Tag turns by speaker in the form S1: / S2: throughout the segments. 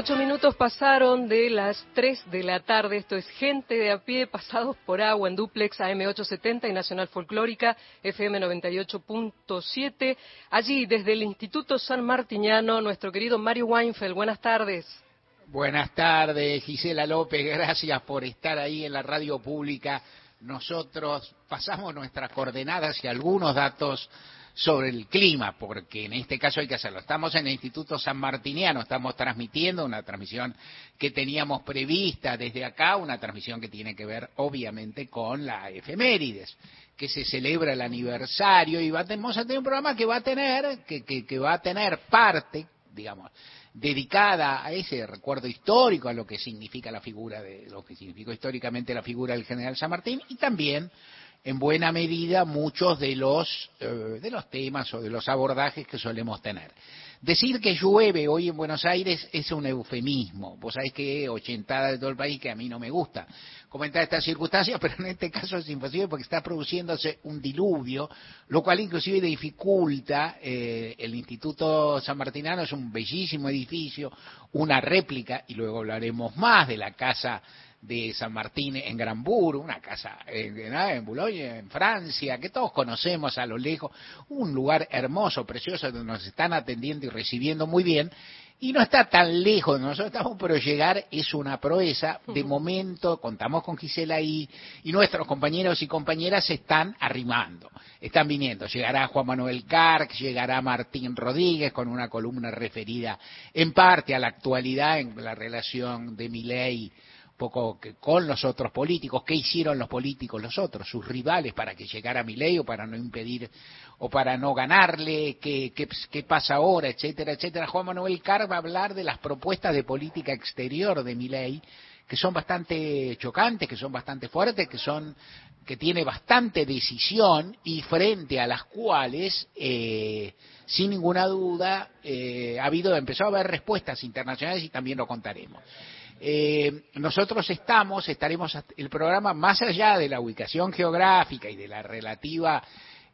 S1: Ocho minutos pasaron de las tres de la tarde. Esto es Gente de a pie, pasados por agua en duplex AM870 y Nacional Folclórica FM 98.7. Allí, desde el Instituto San Martiniano, nuestro querido Mario Weinfeld. Buenas tardes.
S2: Buenas tardes, Gisela López. Gracias por estar ahí en la radio pública. Nosotros pasamos nuestras coordenadas y algunos datos sobre el clima, porque en este caso hay que hacerlo. Estamos en el Instituto San Martiniano, estamos transmitiendo una transmisión que teníamos prevista desde acá, una transmisión que tiene que ver obviamente con la efemérides, que se celebra el aniversario y vamos a tener un programa que va a tener, que, que va a tener parte, digamos, dedicada a ese recuerdo histórico, a lo que significa la figura de, lo que significó históricamente la figura del general San Martín, y también en buena medida muchos de los, eh, de los temas o de los abordajes que solemos tener. Decir que llueve hoy en Buenos Aires es un eufemismo. Vos sabés que ochentada de todo el país que a mí no me gusta comentar estas circunstancias, pero en este caso es imposible porque está produciéndose un diluvio, lo cual inclusive dificulta. Eh, el Instituto San Martinano es un bellísimo edificio, una réplica, y luego hablaremos más de la casa de San Martín en Granbur, una casa en, en Boulogne, en Francia, que todos conocemos a lo lejos, un lugar hermoso, precioso, donde nos están atendiendo y recibiendo muy bien, y no está tan lejos de nosotros estamos, pero llegar es una proeza. De momento contamos con Gisela ahí y nuestros compañeros y compañeras se están arrimando, están viniendo. Llegará Juan Manuel Carc, llegará Martín Rodríguez con una columna referida en parte a la actualidad en la relación de Miley poco con los otros políticos, qué hicieron los políticos los otros, sus rivales para que llegara ley o para no impedir o para no ganarle, qué, qué, pasa ahora, etcétera, etcétera. Juan Manuel Carr va a hablar de las propuestas de política exterior de Milei, que son bastante chocantes, que son bastante fuertes, que son que tiene bastante decisión y frente a las cuales eh, sin ninguna duda eh, ha habido empezó a haber respuestas internacionales y también lo contaremos. Eh, nosotros estamos, estaremos el programa más allá de la ubicación geográfica y de la relativa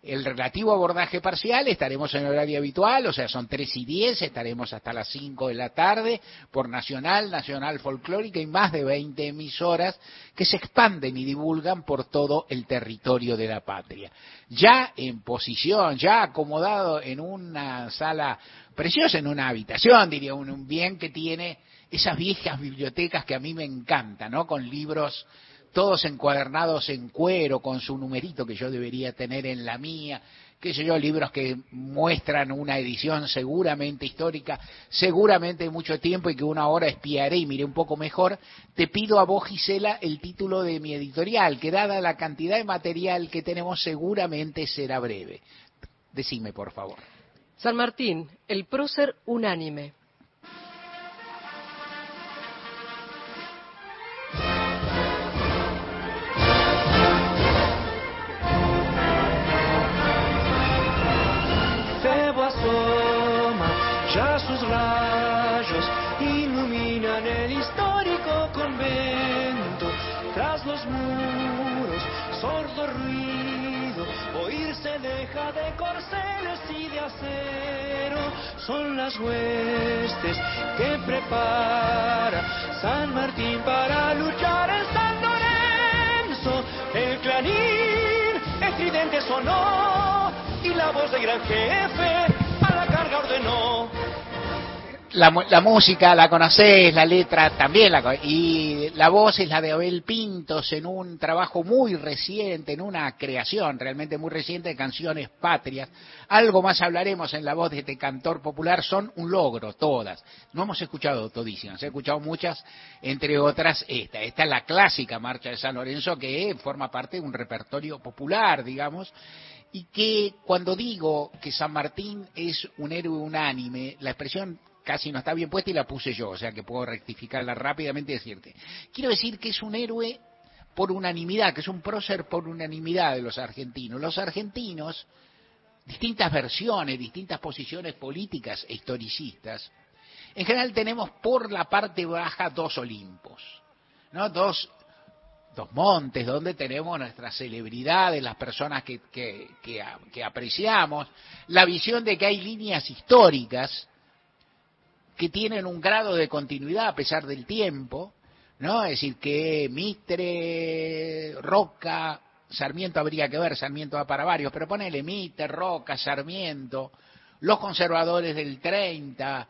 S2: el relativo abordaje parcial, estaremos en horario habitual, o sea, son 3 y 10, estaremos hasta las 5 de la tarde por Nacional, Nacional Folclórica y más de 20 emisoras que se expanden y divulgan por todo el territorio de la patria. Ya en posición, ya acomodado en una sala preciosa, en una habitación, diría un bien que tiene esas viejas bibliotecas que a mí me encantan, ¿no? Con libros todos encuadernados en cuero, con su numerito que yo debería tener en la mía, qué sé yo, libros que muestran una edición seguramente histórica, seguramente de mucho tiempo y que una hora espiaré y miré un poco mejor, te pido a vos, Gisela, el título de mi editorial, que dada la cantidad de material que tenemos seguramente será breve. Decime, por favor.
S1: San Martín, el prócer unánime.
S3: Deja de corceles y de acero son las huestes que prepara San Martín para luchar en San Lorenzo. El clarín estridente sonó y la voz del gran jefe a la carga ordenó
S2: la, la, música la conocés, la letra también la y la voz es la de Abel Pintos en un trabajo muy reciente, en una creación realmente muy reciente de canciones patrias. Algo más hablaremos en la voz de este cantor popular, son un logro todas. No hemos escuchado todísimas, he escuchado muchas, entre otras esta. Esta es la clásica marcha de San Lorenzo que forma parte de un repertorio popular, digamos, y que cuando digo que San Martín es un héroe unánime, la expresión casi no está bien puesta y la puse yo, o sea que puedo rectificarla rápidamente y decirte. Quiero decir que es un héroe por unanimidad, que es un prócer por unanimidad de los argentinos. Los argentinos, distintas versiones, distintas posiciones políticas e historicistas, en general tenemos por la parte baja dos Olimpos, ¿no? Dos, dos montes donde tenemos nuestras celebridades, las personas que, que, que apreciamos, la visión de que hay líneas históricas que tienen un grado de continuidad a pesar del tiempo, ¿no? Es decir, que Mitre, Roca, Sarmiento habría que ver, Sarmiento va para varios, pero ponele Mitre, Roca, Sarmiento, los conservadores del 30,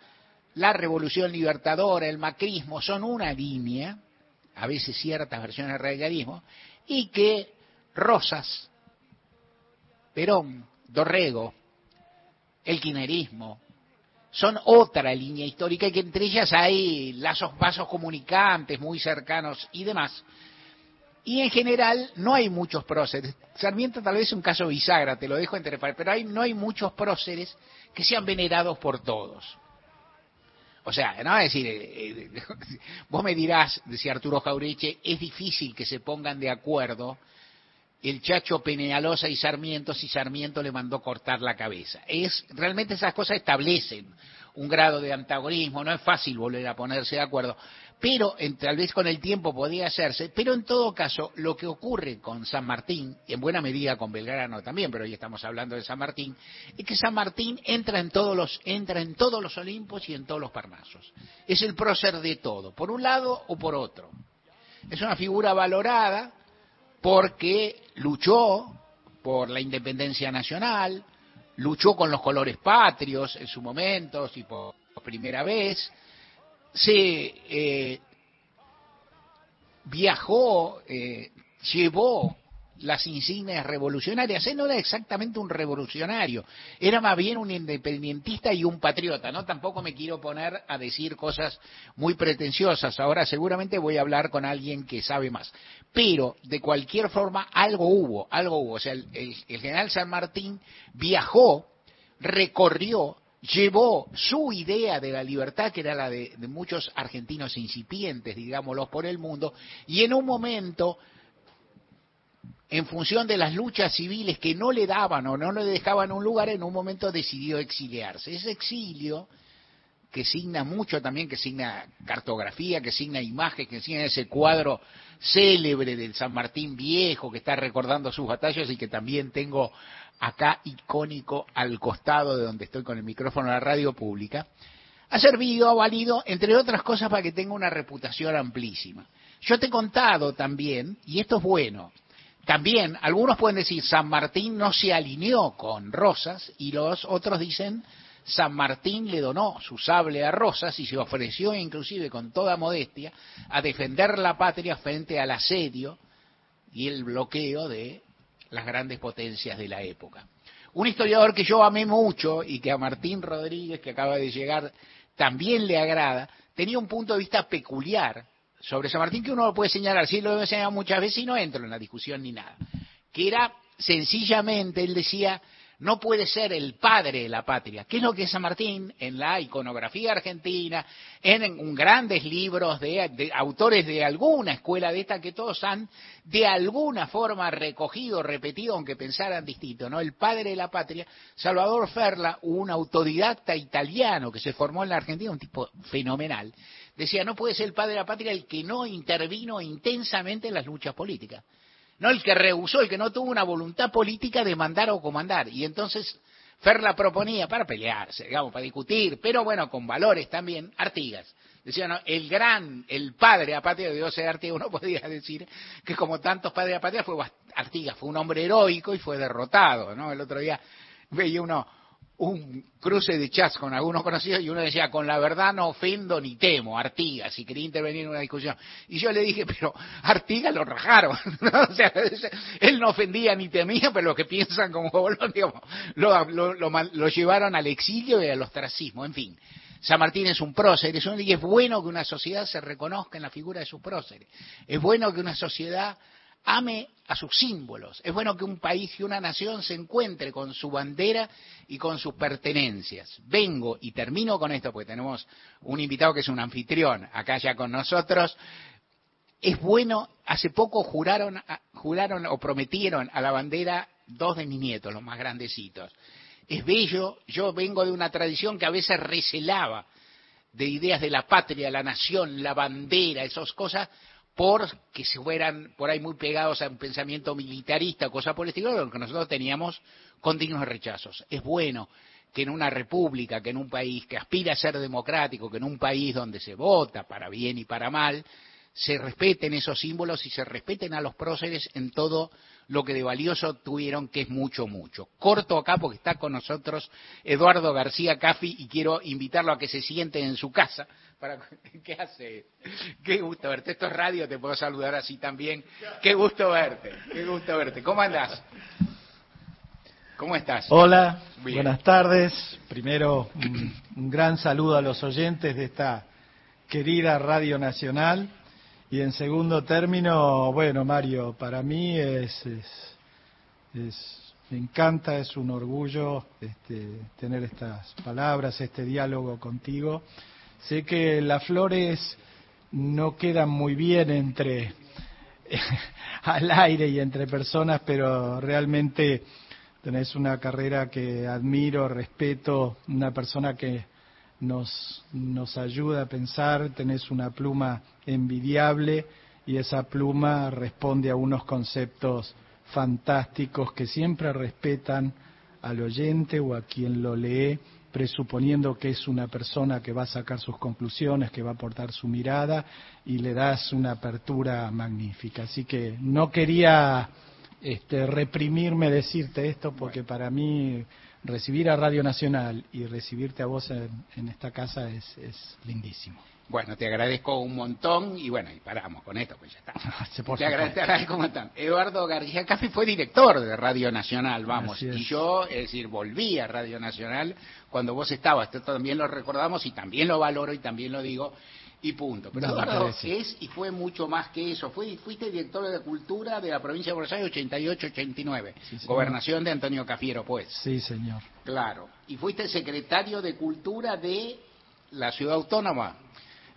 S2: la revolución libertadora, el macrismo, son una línea, a veces ciertas versiones del radicalismo, y que Rosas, Perón, Dorrego, el quinerismo, son otra línea histórica y que entre ellas hay lazos vasos comunicantes muy cercanos y demás. Y en general no hay muchos próceres. Sarmiento tal vez es un caso bisagra, te lo dejo entre pero hay, no hay muchos próceres que sean venerados por todos. O sea, no es decir, eh, eh, vos me dirás, decía Arturo Jaureche, es difícil que se pongan de acuerdo el Chacho Penealosa y Sarmiento si Sarmiento le mandó cortar la cabeza. Es realmente esas cosas establecen un grado de antagonismo, no es fácil volver a ponerse de acuerdo, pero tal vez con el tiempo podía hacerse, pero en todo caso lo que ocurre con San Martín, y en buena medida con Belgrano también, pero hoy estamos hablando de San Martín, es que San Martín entra en todos los, entra en todos los Olimpos y en todos los Parnasos. Es el prócer de todo, por un lado o por otro. Es una figura valorada porque luchó por la independencia nacional, luchó con los colores patrios en su momento, y por primera vez, se eh, viajó, eh, llevó las insignias revolucionarias. Él no era exactamente un revolucionario, era más bien un independentista y un patriota. No tampoco me quiero poner a decir cosas muy pretenciosas. Ahora seguramente voy a hablar con alguien que sabe más. Pero de cualquier forma algo hubo, algo hubo. O sea, el, el general San Martín viajó, recorrió llevó su idea de la libertad, que era la de, muchos argentinos incipientes, digámoslo, por el mundo, y en un momento, en función de las luchas civiles que no le daban o no le dejaban un lugar, en un momento decidió exiliarse. Ese exilio, que signa mucho también, que signa cartografía, que signa imagen, que signa ese cuadro célebre del San Martín Viejo, que está recordando sus batallas y que también tengo acá icónico al costado de donde estoy con el micrófono de la radio pública, ha servido, ha valido, entre otras cosas, para que tenga una reputación amplísima. Yo te he contado también, y esto es bueno, también algunos pueden decir San Martín no se alineó con Rosas y los otros dicen San Martín le donó su sable a Rosas y se ofreció inclusive con toda modestia a defender la patria frente al asedio y el bloqueo de las grandes potencias de la época. Un historiador que yo amé mucho y que a Martín Rodríguez, que acaba de llegar, también le agrada, tenía un punto de vista peculiar sobre San Martín que uno lo puede señalar, sí lo he enseñado muchas veces y no entro en la discusión ni nada, que era sencillamente, él decía, no puede ser el padre de la patria. ¿Qué es lo que San Martín en la iconografía argentina, en, grandes libros de, autores de alguna escuela de esta que todos han de alguna forma recogido, repetido, aunque pensaran distinto, ¿no? El padre de la patria, Salvador Ferla, un autodidacta italiano que se formó en la Argentina, un tipo fenomenal, decía, no puede ser el padre de la patria el que no intervino intensamente en las luchas políticas no el que rehusó, el que no tuvo una voluntad política de mandar o comandar. Y entonces Ferla proponía para pelearse, digamos, para discutir, pero bueno, con valores también, Artigas. Decía, no, el gran, el padre a patria de Dios de Artigas, uno podría decir que como tantos padres a patria fue Artigas, fue un hombre heroico y fue derrotado, ¿no? El otro día veía uno un cruce de chats con algunos conocidos y uno decía, con la verdad no ofendo ni temo, Artigas, si quería intervenir en una discusión. Y yo le dije, pero Artigas lo rajaron. o sea, él no ofendía ni temía, pero los que piensan como digamos, lo, llevaron al exilio y al ostracismo, en fin. San Martín es un prócer, y es bueno que una sociedad se reconozca en la figura de sus próceres. Es bueno que una sociedad ame a sus símbolos. Es bueno que un país y una nación se encuentre con su bandera y con sus pertenencias. Vengo y termino con esto porque tenemos un invitado que es un anfitrión acá ya con nosotros. Es bueno, hace poco juraron, juraron o prometieron a la bandera dos de mis nietos, los más grandecitos. Es bello, yo vengo de una tradición que a veces recelaba de ideas de la patria, la nación, la bandera, esas cosas, porque se fueran por ahí muy pegados a un pensamiento militarista, cosa por el estilo, lo que nosotros teníamos con dignos rechazos. Es bueno que en una república, que en un país que aspira a ser democrático, que en un país donde se vota para bien y para mal, se respeten esos símbolos y se respeten a los próceres en todo lo que de valioso tuvieron, que es mucho, mucho. Corto acá porque está con nosotros Eduardo García Cafi y quiero invitarlo a que se siente en su casa. Para... ¿Qué hace? Qué gusto verte. Esto es radio, te puedo saludar así también. Qué gusto verte, qué gusto verte. ¿Cómo andás? ¿Cómo estás?
S4: Hola, buenas tardes. Primero, un, un, gran saludo a los oyentes de esta querida Radio Nacional. Y en segundo término, bueno, Mario, para mí es, es, es me encanta, es un orgullo este, tener estas palabras, este diálogo contigo. Sé que las flores no quedan muy bien entre al aire y entre personas, pero realmente tenés una carrera que admiro, respeto, una persona que nos, nos ayuda a pensar, tenés una pluma envidiable y esa pluma responde a unos conceptos fantásticos que siempre respetan al oyente o a quien lo lee, presuponiendo que es una persona que va a sacar sus conclusiones, que va a aportar su mirada y le das una apertura magnífica. Así que no quería este, reprimirme decirte esto porque para mí recibir a Radio Nacional y recibirte a vos en, en esta casa es, es, lindísimo.
S2: Bueno, te agradezco un montón y bueno, y paramos con esto, pues ya está.
S4: Por
S2: te, agradezco, te, agradezco, un montón. Eduardo García Café fue director de Radio Nacional, vamos, y yo, es decir, volví a Radio Nacional cuando vos estabas, esto también lo recordamos y también lo valoro y también lo digo, y punto. Pero
S4: No,
S2: Eduardo
S4: parece.
S2: es y fue mucho más que eso. Fue, fuiste director de Cultura de la provincia de Buenos Aires 88-89,
S4: Sí,
S2: gobernación de Antonio Cafiero, pues.
S4: Sí, señor.
S2: Claro. Y fuiste secretario de Cultura de la ciudad autónoma.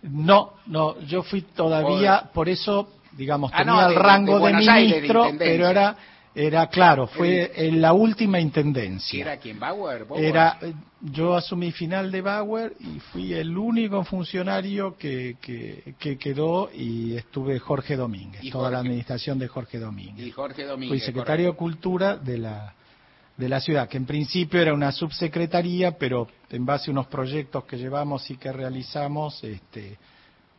S4: No, no, yo fui todavía, por eso, digamos,
S2: Ah,
S4: tenía
S2: no, de-
S4: el rango de,
S2: Buenos Aires, de
S4: ministro, pero era, era claro, fue en la última intendencia.
S2: era quien Bauer,
S4: Era, eh, yo asumí final de Bauer y fui el único funcionario que, que, que quedó y estuve Jorge Domínguez, toda la administración de Jorge Domínguez.
S2: y Jorge Domínguez.
S4: Fui secretario de Cultura de la, de la ciudad, que en principio era una subsecretaría, pero en base a unos proyectos que llevamos y que realizamos, este,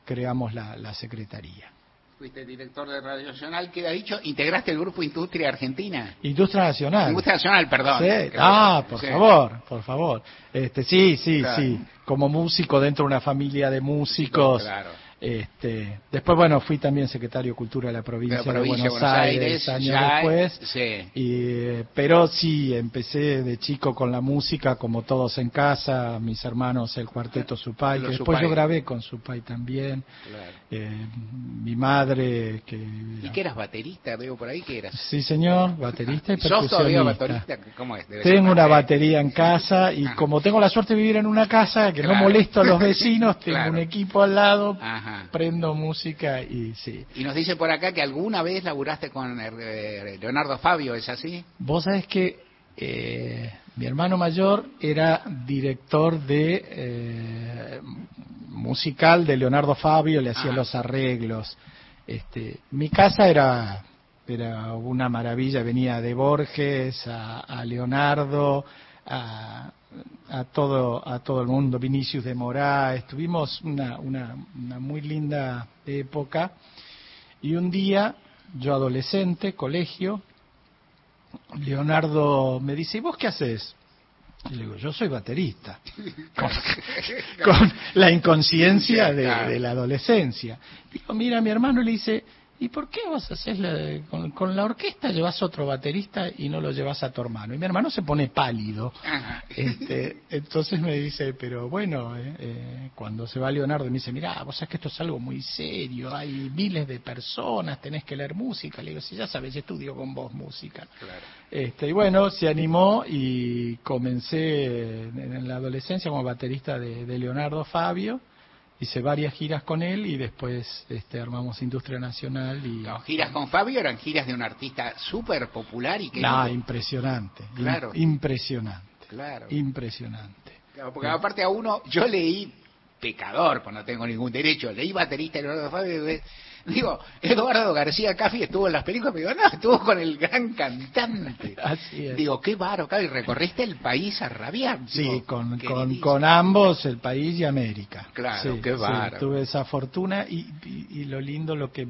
S4: creamos la, la secretaría.
S2: Fuiste director de Radio Nacional, queda dicho, integraste el grupo Industria Argentina.
S4: Industria Nacional.
S2: Industria Nacional, perdón.
S4: Sí. Ah, por
S2: Sí.
S4: favor, por favor. Este, sí, sí,
S2: Claro.
S4: sí. Como músico dentro de una familia de músicos.
S2: Claro.
S4: Este, después, bueno, fui también secretario de Cultura de la provincia,
S2: la provincia
S4: de Buenos, Aires, años
S2: ya,
S4: después.
S2: Sí.
S4: Y, pero sí, empecé de chico con la música, como todos en casa, mis hermanos, el cuarteto Supay, que después
S2: Supay.
S4: yo grabé con Supay también.
S2: Claro.
S4: Eh, mi madre, que...
S2: ¿Y qué eras baterista? Veo por ahí que eras.
S4: Sí, señor, baterista y
S2: ¿Sos todavía
S4: percusionista.
S2: baterista? ¿Cómo es? Debe
S4: Tengo una batería en casa y
S2: Ah.
S4: como tengo la suerte de vivir en una casa que no molesto a los vecinos, tengo
S2: Claro.
S4: un equipo al lado,
S2: Ajá.
S4: Prendo música y sí.
S2: Y nos dice por acá que alguna vez laburaste con eh, Leonardo Fabio, ¿es así?
S4: Vos sabés que eh, mi hermano mayor era director de eh, musical de Leonardo Fabio, le hacía
S2: Ah.
S4: los arreglos. Este, mi casa era era una maravilla, venía de Borges a, a Leonardo, a, a todo a todo el mundo, Vinicius de Moraes, tuvimos una, una, una muy linda época y un día yo adolescente, colegio, Leonardo me dice, ¿y vos qué haces? Y le digo, yo soy baterista. Con, con la inconsciencia de, de la adolescencia. Digo, mira, mi hermano le dice, ¿y por qué vos haces la, con, con la orquesta llevas otro baterista y no lo llevas a tu hermano? Y mi hermano se pone pálido.
S2: Ajá.
S4: Este, entonces me dice, pero bueno, eh, eh, cuando se va Leonardo me dice, mira, vos sabés que esto es algo muy serio, hay miles de personas, tenés que leer música. Le digo, si ya sabes, estudio con vos música.
S2: Claro.
S4: Este, y bueno, se animó y comencé en, en la adolescencia como baterista de, de Leonardo Fabio. Hice varias giras con él y después este, armamos Industria Nacional y...
S2: No, giras con Fabio eran giras de un artista súper popular y que...
S4: No, impresionante.
S2: Claro.
S4: im- Impresionante.
S2: Claro.
S4: Impresionante.
S2: Claro, porque aparte a uno, yo leí pecador, pues no tengo ningún derecho. Leí baterista Eduardo Fabio, digo, Eduardo García Caffi estuvo en las películas, pero digo, no, estuvo con el gran cantante.
S4: Así es.
S2: Digo, qué baro, y recorriste el país a rabiar.
S4: Sí,
S2: Digo,
S4: con,
S2: ¿qué
S4: con, con ambos, el país y América.
S2: Claro,
S4: Sí,
S2: qué
S4: sí,
S2: bárbaro.
S4: tuve esa fortuna y, y- y lo lindo, lo que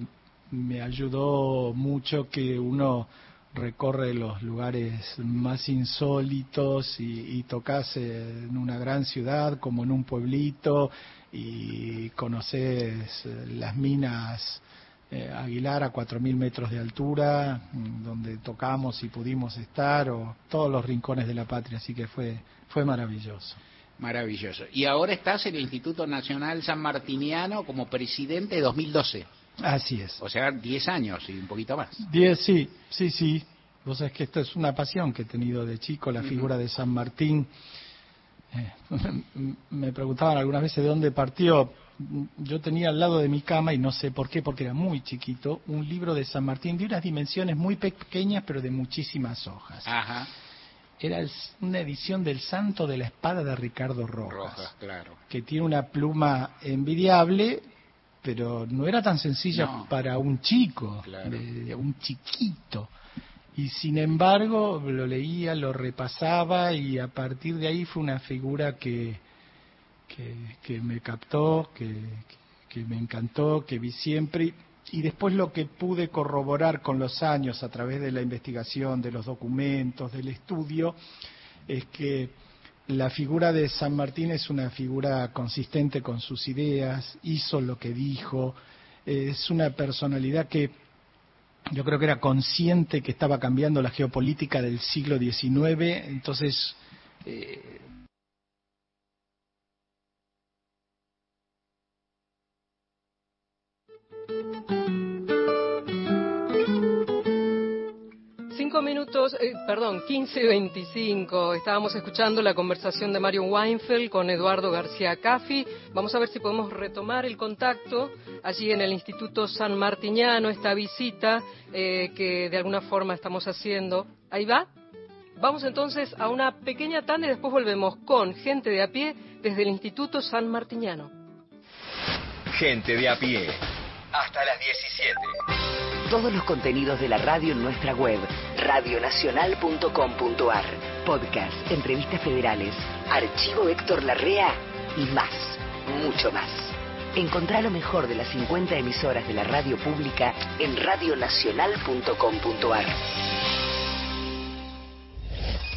S4: me ayudó mucho que uno recorre los lugares más insólitos y, y tocas en una gran ciudad como en un pueblito y conoces eh, las minas eh, Aguilar a 4.000 metros de altura, mm, donde tocamos y pudimos estar, o todos los rincones de la patria, así que fue, fue maravilloso.
S2: Maravilloso. Y ahora estás en el Instituto Nacional San Martiniano como presidente de 2012.
S4: Así es.
S2: O sea, 10 años y un poquito más.
S4: Diez, sí, sí, sí. Vos sabés que esto es una pasión que he tenido de chico, la figura de San Martín. Me preguntaban algunas veces de dónde partió. Yo tenía al lado de mi cama, y no sé por qué, porque era muy chiquito, un libro de San Martín de unas dimensiones muy pequeñas, pero de muchísimas hojas.
S2: Ajá.
S4: Era el- una edición del Santo de la Espada de Ricardo
S2: Rojas, claro.
S4: que tiene una pluma envidiable, pero no era tan sencilla
S2: No.
S4: para un chico,
S2: Claro.
S4: de- de un chiquito. Y sin embargo, lo leía, lo repasaba y a partir de ahí fue una figura que, que, me captó, que, que me encantó, que vi siempre. Y después lo que pude corroborar con los años a través de la investigación, de los documentos, del estudio, es que la figura de San Martín es una figura consistente con sus ideas, hizo lo que dijo, es una personalidad que yo creo que era consciente que estaba cambiando la geopolítica del siglo XIX, entonces eh,
S1: Cinco minutos, eh, perdón, 15.25. Estábamos escuchando la conversación de Mario Weinfeld con Eduardo García Caffi. Vamos a ver si podemos retomar el contacto allí en el Instituto San Martiniano, esta visita eh, que de alguna forma estamos haciendo. Ahí va. Vamos entonces a una pequeña tanda y después volvemos con gente de a pie desde el Instituto San Martiniano.
S5: Gente de a pie. Hasta las 17.
S6: Todos los contenidos de la radio en nuestra web, radionacional.com.ar. Podcast, entrevistas federales, archivo Héctor Larrea y más, mucho más. Encontrá lo mejor de las 50 emisoras de la radio pública en radionacional.com.ar.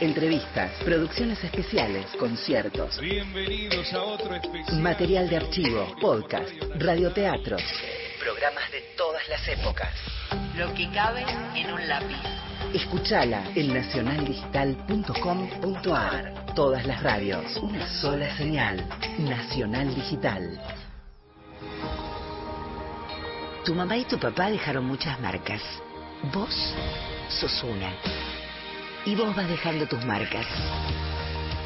S6: Entrevistas, producciones especiales, conciertos,
S3: Bienvenidos a otro especial.
S6: material de archivo, podcast, radioteatros, programas de todas las épocas.
S7: Lo que cabe en un lápiz.
S6: Escuchala en nacionaldigital.com.ar. Todas las radios, una sola señal. Nacional Digital. Tu mamá y tu papá dejaron muchas marcas. Vos sos una. Y vos vas dejando tus marcas.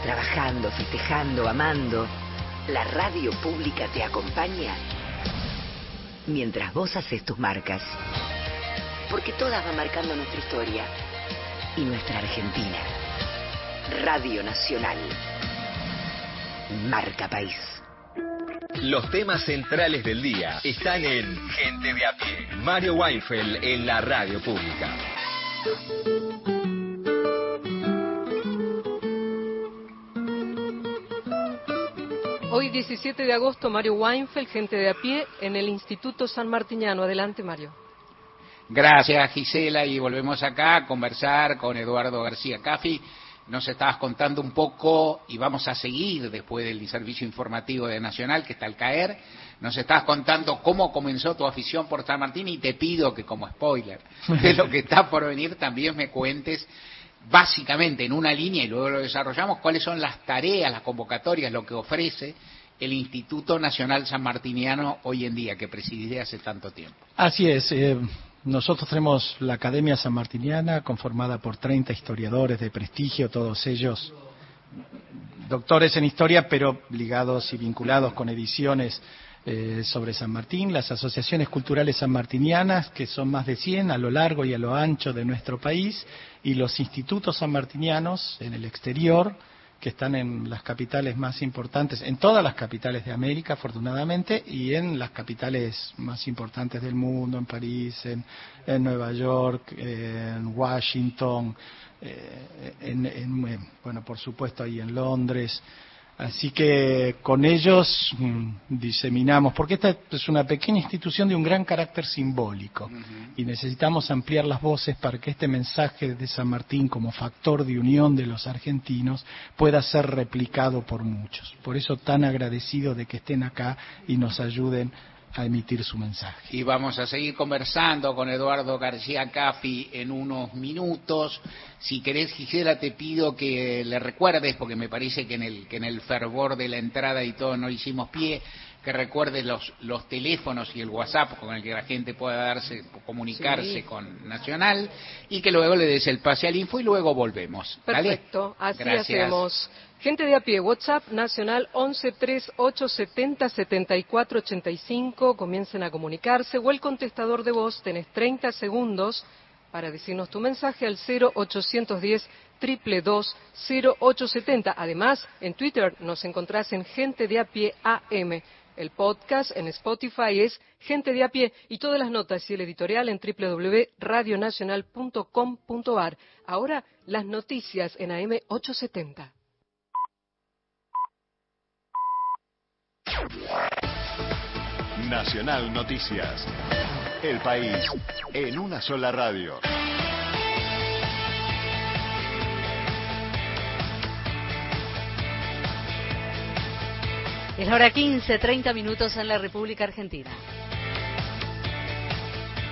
S6: Trabajando, festejando, amando. La radio pública te acompaña mientras vos haces tus marcas. Porque todas van marcando nuestra historia y nuestra Argentina. Radio Nacional. Marca País.
S5: Los temas centrales del día están en Gente de a pie. Mario Weinfeld en la radio pública.
S1: Hoy 17 de agosto, Mario Weinfeld, gente de a pie, en el Instituto San Martiniano. Adelante, Mario.
S2: Gracias, Gisela, y volvemos acá a conversar con Eduardo García Caffi. Nos estabas contando un poco, y vamos a seguir después del servicio informativo de Nacional, que está al caer. Nos estabas contando cómo comenzó tu afición por San Martín, y te pido que, como spoiler de lo que está por venir, también me cuentes básicamente en una línea, y luego lo desarrollamos, cuáles son las tareas, las convocatorias, lo que ofrece el Instituto Nacional Sanmartiniano hoy en día, que presidí hace tanto tiempo.
S4: Así es. Eh, nosotros tenemos la Academia Sanmartiniana conformada por 30 historiadores de prestigio, todos ellos doctores en historia, pero ligados y vinculados con ediciones eh, sobre San Martín, las asociaciones culturales sanmartinianas, que son más de 100 a lo largo y a lo ancho de nuestro país, y los institutos sanmartinianos en el exterior, que están en las capitales más importantes, en todas las capitales de América, afortunadamente, y en las capitales más importantes del mundo, en París, en, Nueva York, en Washington, eh, en, bueno, por supuesto ahí en Londres. Así que con ellos mm, diseminamos, porque esta es una pequeña institución de un gran carácter simbólico y necesitamos ampliar las voces para que este mensaje de San Martín como factor de unión de los argentinos pueda ser replicado por muchos. Por eso tan agradecido de que estén acá y nos ayuden a emitir su mensaje.
S2: Y vamos a seguir conversando con Eduardo García Cafi en unos minutos. Si querés, Gisela, te pido que le recuerdes, porque me parece que en el, que en el fervor de la entrada y todo no hicimos pie, que recuerdes los, los teléfonos y el WhatsApp con el que la gente pueda darse, comunicarse con Nacional y que luego le des el pase al info y luego volvemos.
S1: Perfecto, así hacemos. Gente de a pie, WhatsApp nacional 1138707485, comiencen a comunicarse o el contestador de voz, tenés 30 segundos para decirnos tu mensaje al 0810 222 0870. Además, en Twitter nos encontrás en Gente de a pie AM. El podcast en Spotify es Gente de a pie y todas las notas y el editorial en www.radionacional.com.ar. Ahora las noticias en AM 870.
S5: Nacional Noticias. El país en una sola radio.
S8: Es la hora 15, 30 minutos en la República Argentina.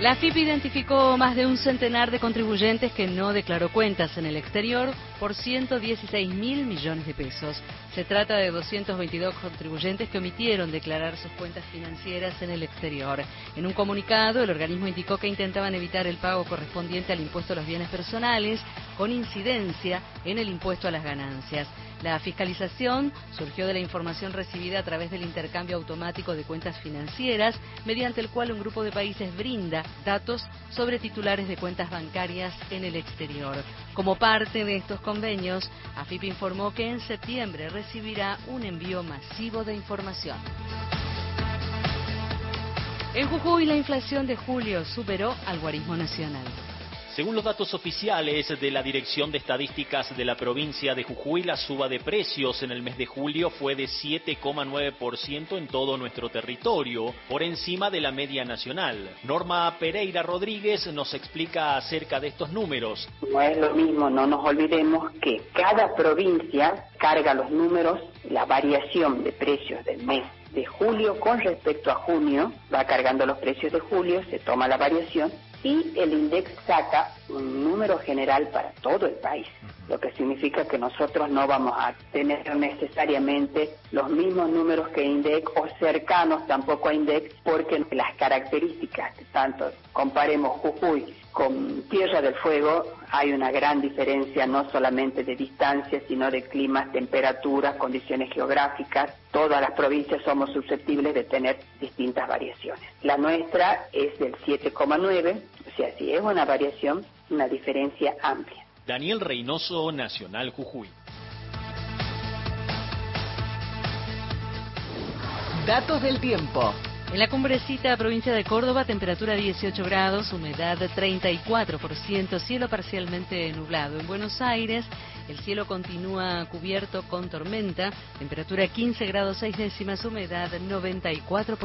S8: La FIP identificó más de un centenar de contribuyentes que no declaró cuentas en el exterior por 116 mil millones de pesos. Se trata de 222 contribuyentes que omitieron declarar sus cuentas financieras en el exterior. En un comunicado, el organismo indicó que intentaban evitar el pago correspondiente al impuesto a los bienes personales con incidencia en el impuesto a las ganancias. La fiscalización surgió de la información recibida a través del intercambio automático de cuentas financieras, mediante el cual un grupo de países brinda datos sobre titulares de cuentas bancarias en el exterior. Como parte de estos convenios, AFIP informó que en septiembre recibirá un envío masivo de información. En Jujuy la inflación de julio superó al guarismo nacional.
S9: Según los datos oficiales de la Dirección de Estadísticas de la provincia de Jujuy, la suba de precios en el mes de julio fue de 7,9% en todo nuestro territorio, por encima de la media nacional. Norma Pereira Rodríguez nos explica acerca de estos números.
S10: No es lo mismo, no nos olvidemos que cada provincia carga los números, la variación de precios del mes de julio con respecto a junio, va cargando los precios de julio, se toma la variación y el INDEX saca un número general para todo el país, lo que significa que nosotros no vamos a tener necesariamente los mismos números que INDEX o cercanos tampoco a INDEX porque las características, tanto comparemos Jujuy con Tierra del Fuego, hay una gran diferencia no solamente de distancia, sino de climas, temperaturas, condiciones geográficas. Todas las provincias somos susceptibles de tener distintas variaciones. La nuestra es del 7,9, o sea, si es una variación, una diferencia amplia.
S9: Daniel Reynoso, Nacional Jujuy.
S8: Datos del tiempo. En la cumbrecita provincia de Córdoba, temperatura 18 grados, humedad 34%, cielo parcialmente nublado. En Buenos Aires, el cielo continúa cubierto con tormenta, temperatura 15 grados 6 décimas, humedad 94%.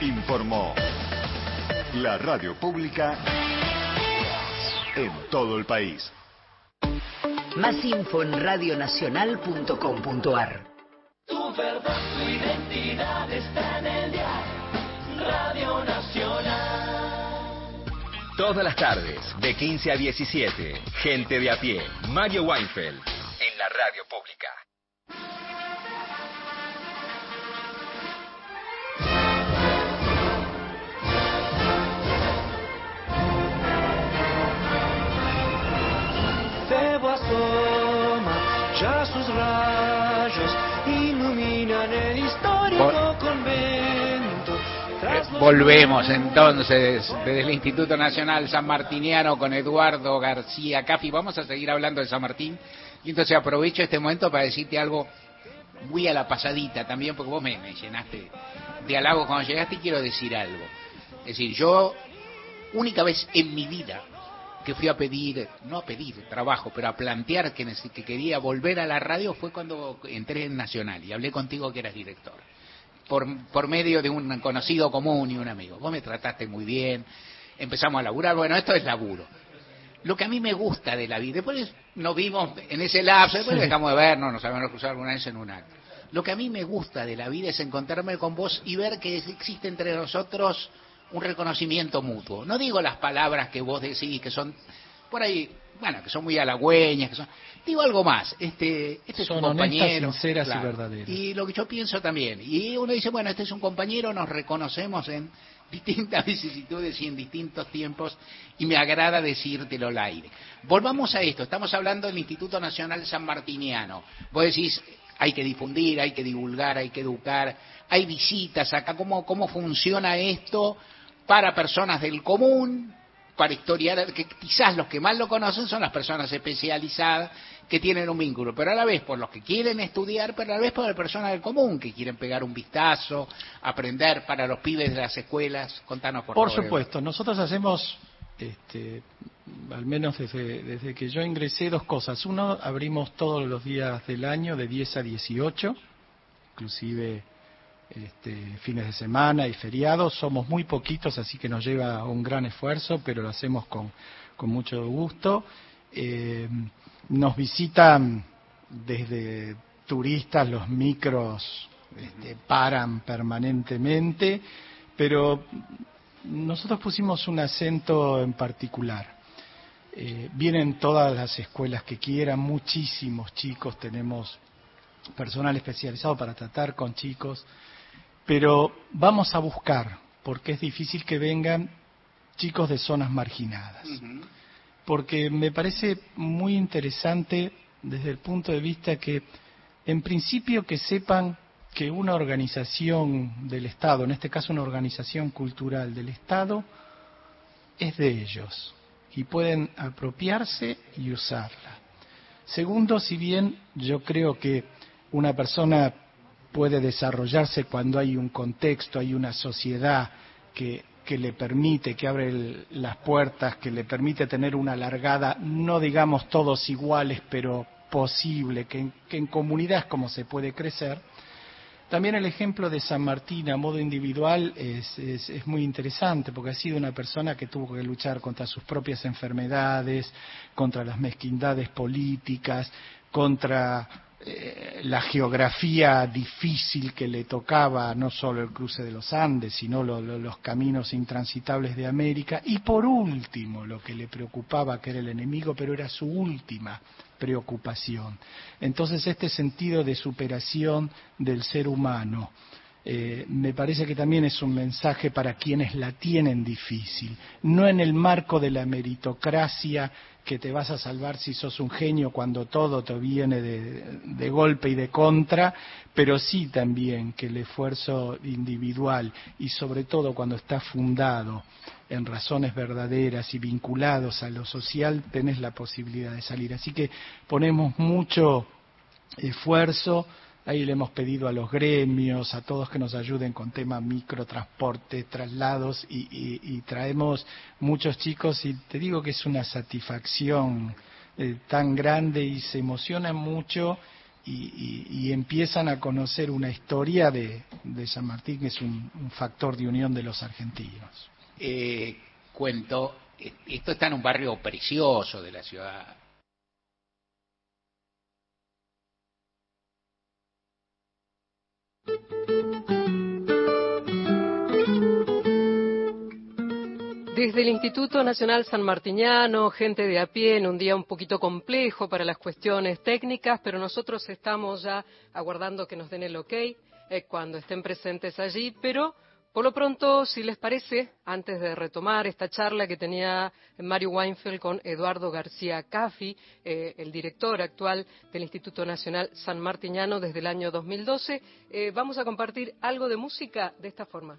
S5: Informó la radio pública en todo el país.
S6: Más info en radionacional.com.ar
S3: tu verdad, tu identidad está en el diario Radio Nacional.
S5: Todas las tardes, de 15 a 17, gente de a pie, Mario Weinfeld, en la radio pública.
S2: Volvemos entonces desde el Instituto Nacional San Martiniano con Eduardo García Cafi. Vamos a seguir hablando de San Martín. Y entonces aprovecho este momento para decirte algo muy a la pasadita también, porque vos me, llenaste de halago cuando llegaste y quiero decir algo. Es decir, yo, única vez en mi vida que fui a pedir, no a pedir trabajo, pero a plantear que, que quería volver a la radio fue cuando entré en Nacional y hablé contigo que eras director. Por, por medio de un conocido común y un amigo. Vos me trataste muy bien, empezamos a laburar, bueno, esto es laburo. Lo que a mí me gusta de la vida, después nos vimos en ese lapso, después dejamos de vernos, nos habíamos cruzado alguna vez en un acto. Lo que a mí me gusta de la vida es encontrarme con vos y ver que existe entre nosotros un reconocimiento mutuo. No digo las palabras que vos decís, que son por ahí, bueno, que son muy halagüeñas, que son... Digo algo más, este, este es un compañero.
S4: sinceras y verdaderas.
S2: Y lo que yo pienso también. Y uno dice, bueno, este es un compañero, nos reconocemos en distintas vicisitudes y en distintos tiempos, y me agrada decírtelo al aire. Volvamos a esto, estamos hablando del Instituto Nacional San Martiniano. Vos decís, hay que difundir, hay que divulgar, hay que educar, hay visitas acá, ¿cómo, cómo funciona esto para personas del común, para historiadores, que quizás los que más lo conocen son las personas especializadas que tienen un vínculo, pero a la vez por los que quieren estudiar, pero a la vez por las personas del común que quieren pegar un vistazo, aprender para los pibes de las escuelas. Contanos por,
S4: por supuesto, nosotros hacemos, este, al menos desde, desde que yo ingresé, dos cosas. Uno, abrimos todos los días del año de 10 a 18, inclusive este, fines de semana y feriados. Somos muy poquitos, así que nos lleva un gran esfuerzo, pero lo hacemos con, con mucho gusto. Eh, nos visitan desde turistas, los micros este, paran permanentemente, pero nosotros pusimos un acento en particular. Eh, vienen todas las escuelas que quieran, muchísimos chicos, tenemos personal especializado para tratar con chicos, pero vamos a buscar, porque es difícil que vengan chicos de zonas marginadas porque me parece muy interesante desde el punto de vista que, en principio, que sepan que una organización del Estado, en este caso una organización cultural del Estado, es de ellos y pueden apropiarse y usarla. Segundo, si bien yo creo que una persona puede desarrollarse cuando hay un contexto, hay una sociedad que le permite, que abre las puertas, que le permite tener una largada, no digamos todos iguales, pero posible, que en, que en comunidad es como se puede crecer. También el ejemplo de San Martín a modo individual es, muy interesante porque ha sido una persona que tuvo que luchar contra sus propias enfermedades, contra las mezquindades políticas, contra eh, la geografía difícil que le tocaba, no solo el cruce de los Andes, sino los caminos intransitables de América, y por último, lo que le preocupaba, que era el enemigo, pero era su última preocupación. Entonces, este sentido de superación del ser humano, eh, me parece que también es un mensaje para quienes la tienen difícil, no en el marco de la meritocracia que te vas a salvar si sos un genio cuando todo te viene de, golpe y de contra, pero sí también que el esfuerzo individual y sobre todo cuando está fundado en razones verdaderas y vinculados a lo social, tenés la posibilidad de salir. Así que ponemos mucho esfuerzo Ahí le hemos pedido a los gremios, a todos que nos ayuden con tema microtransporte, traslados y, traemos muchos chicos y te digo que es una satisfacción eh, tan grande y se emocionan mucho y, empiezan a conocer una historia de, San Martín que es un, factor de unión de los argentinos.
S2: Eh, cuento, esto está en un barrio precioso de la ciudad
S1: Desde el Instituto Nacional San Martiniano, gente de a pie, en un día un poquito complejo para las cuestiones técnicas, pero nosotros estamos ya aguardando que nos den el ok eh, cuando estén presentes allí, pero Por lo pronto, si les parece, antes de retomar esta charla que tenía Mario Weinfeld con Eduardo García Caffi, eh, el director actual del Instituto Nacional San Martiniano desde el año 2012, eh, vamos a compartir algo de música de esta forma.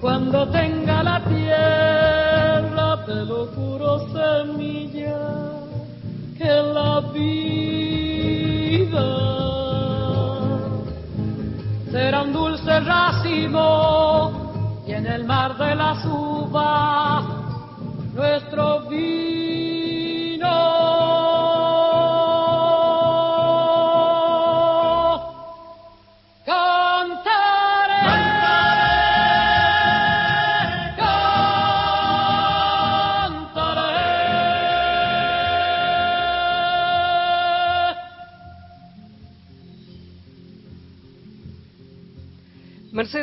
S11: Cuando tenga la tierra, te lo juro semilla, que la vida será un dulce racimo y en el mar de las uvas nuestro vino.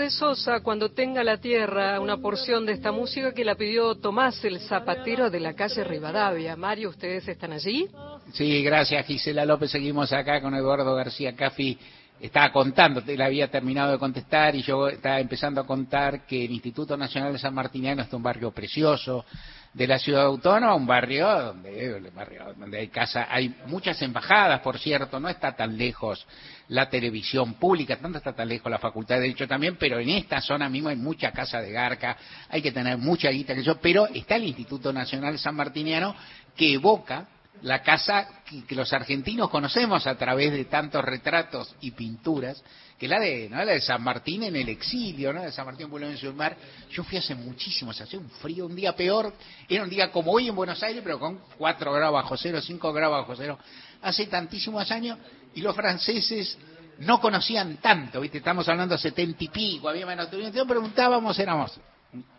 S1: Sosa, cuando tenga la tierra, una porción de esta música que la pidió Tomás, el zapatero de la calle Rivadavia. Mario, ¿ustedes están allí?
S2: Sí, gracias Gisela López. Seguimos acá con Eduardo García Caffi. Estaba contando, él había terminado de contestar y yo estaba empezando a contar que el Instituto Nacional de San Martiniano es un barrio precioso de la ciudad autónoma, un barrio donde, hay casa, hay muchas embajadas, por cierto, no está tan lejos la televisión pública, tanto está tan lejos la Facultad de Derecho también, pero en esta zona mismo hay mucha casa de garca, hay que tener mucha guita pero está el Instituto Nacional San Martiniano que evoca la casa que, los argentinos conocemos a través de tantos retratos y pinturas, que la de, ¿no? la de San Martín en el exilio, ¿no? de San Martín Boulogne sur Mar. Yo fui hace muchísimos, hacía un frío, un día peor, era un día como hoy en Buenos Aires, pero con 4 grados bajo cero, 5 grados bajo cero, hace tantísimos años, y los franceses no conocían tanto, ¿viste? Estamos hablando de setenta y pico, había menos turismo, preguntábamos, éramos,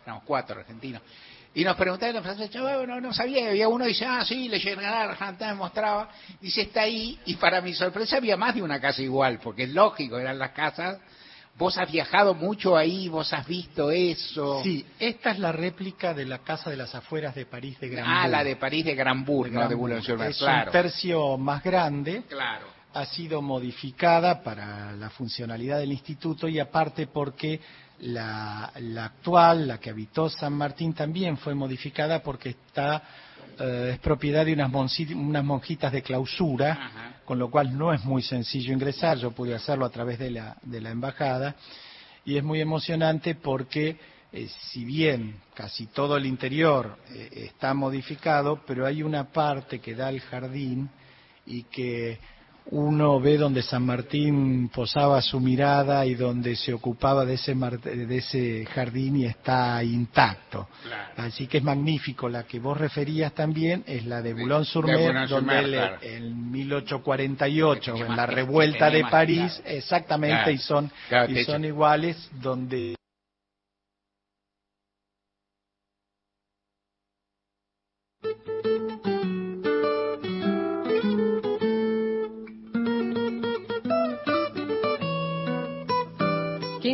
S2: éramos cuatro argentinos, y nos preguntaban los franceses, no, no sabía, había uno que dice, ah, sí, le llegaba Argentina, me mostraba, dice, está ahí, y para mi sorpresa había más de una casa igual, porque es lógico, eran las casas, vos has viajado mucho ahí, vos has visto eso.
S4: Sí, esta es la réplica de la casa de las afueras de París de Granbourg.
S2: Ah, la de París de Granbourg, no de Boulogne-sur-Mer,
S4: Es
S2: claro.
S4: un tercio más grande.
S2: Claro.
S4: Ha sido modificada para la funcionalidad del instituto y aparte porque la, la actual, la que habitó San Martín, también fue modificada porque está eh, es propiedad de unas, unas monjitas de clausura, con lo cual no es muy sencillo ingresar. Yo pude hacerlo a través de la, de la embajada y es muy emocionante porque eh, si bien casi todo el interior eh, está modificado, pero hay una parte que da al jardín y que uno ve donde San Martín posaba su mirada y donde se ocupaba de ese, mar- de ese jardín y está intacto. Así que es magnífico. La que vos referías también es la de Boulogne-sur-Mer,
S2: de Boulogne-sur-Mer,
S4: donde él,
S2: claro.
S4: en 1848, en la revuelta de París, exactamente,
S2: Claro.
S4: y son, y son iguales, donde...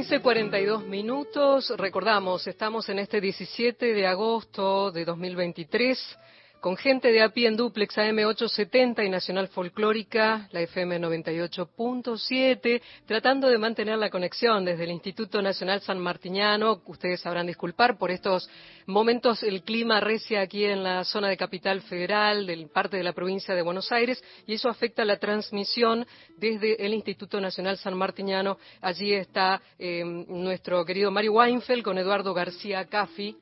S1: Quince cuarenta y dos minutos. Recordamos, estamos en este 17 de agosto de 2023 con gente de a en duplex AM870 y Nacional Folclórica, la FM 98.7, tratando de mantener la conexión desde el Instituto Nacional San Martiniano. Ustedes sabrán disculpar por estos momentos, el clima recia aquí en la zona de Capital Federal, del parte de la provincia de Buenos Aires, y eso afecta la transmisión desde el Instituto Nacional San Martiniano. Allí está eh, nuestro querido Mario Weinfeld con Eduardo García Caffi.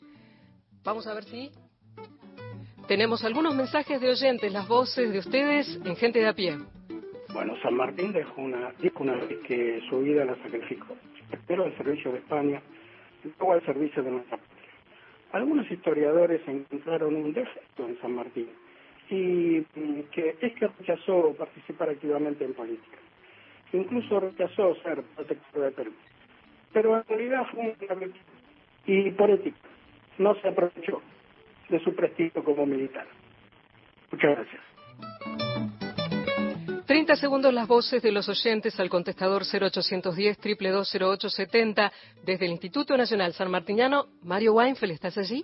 S1: Vamos a ver si tenemos algunos mensajes de oyentes, las voces de ustedes en Gente de a pie.
S12: Bueno, San Martín dejó una, dijo una vez que su vida la sacrificó. Espero al servicio de España luego al servicio de nuestra patria. Algunos historiadores encontraron un defecto en San Martín, y mm, que es que rechazó participar activamente en política. Incluso rechazó ser protector de Perú. Pero en realidad fue un y por ética no se aprovechó de su prestigio como militar. Muchas gracias.
S1: 30 segundos las voces de los oyentes al contestador 0810 2220870 desde el Instituto Nacional San Martiniano. Mario Weinfeld, ¿estás allí?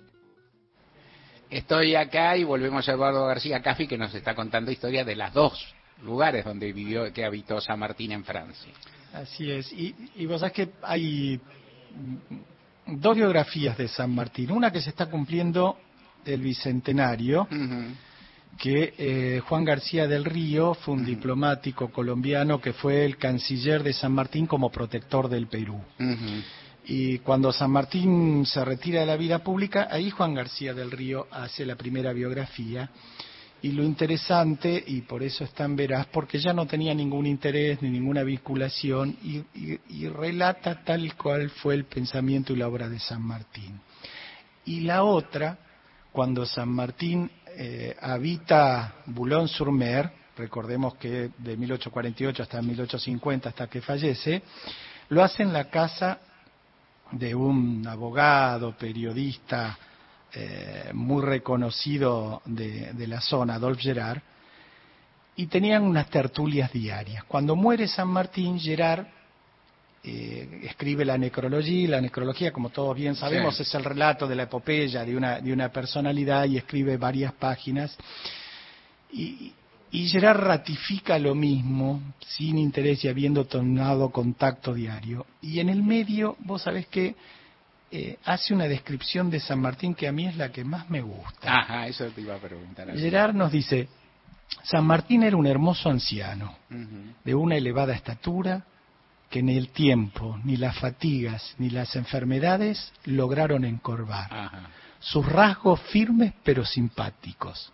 S2: Estoy acá y volvemos a Eduardo García Caffi que nos está contando historias de las dos lugares donde vivió, que habitó San Martín en Francia.
S4: Así es. Y, y vos sabés que hay dos biografías de San Martín. Una que se está cumpliendo el bicentenario, que eh, Juan García del Río fue un diplomático colombiano que fue el canciller de San Martín como protector del Perú. Y cuando San Martín se retira de la vida pública, ahí Juan García del Río hace la primera biografía. Y lo interesante, y por eso es tan veraz, porque ya no tenía ningún interés ni ninguna vinculación y, relata tal cual fue el pensamiento y la obra de San Martín. Y la otra, cuando San Martín eh, habita Boulogne-sur-Mer, recordemos que de 1848 hasta 1850, hasta que fallece, lo hace en la casa de un abogado, periodista eh, muy reconocido de, la zona, Adolphe Gerard, y tenían unas tertulias diarias. Cuando muere San Martín, Gerard eh, escribe la necrología, la necrología, como todos bien sabemos, es el relato de la epopeya de una, de una personalidad y escribe varias páginas. Y, y Gerard ratifica lo mismo, sin interés y habiendo tomado contacto diario. Y en el medio, vos sabés que eh, hace una descripción de San Martín que a mí es la que más me gusta.
S2: Ajá, eso te iba a preguntar.
S4: Gerard nos dice, San Martín era un hermoso anciano, de una elevada estatura, que ni el tiempo, ni las fatigas, ni las enfermedades lograron encorvar. Sus rasgos firmes pero simpáticos,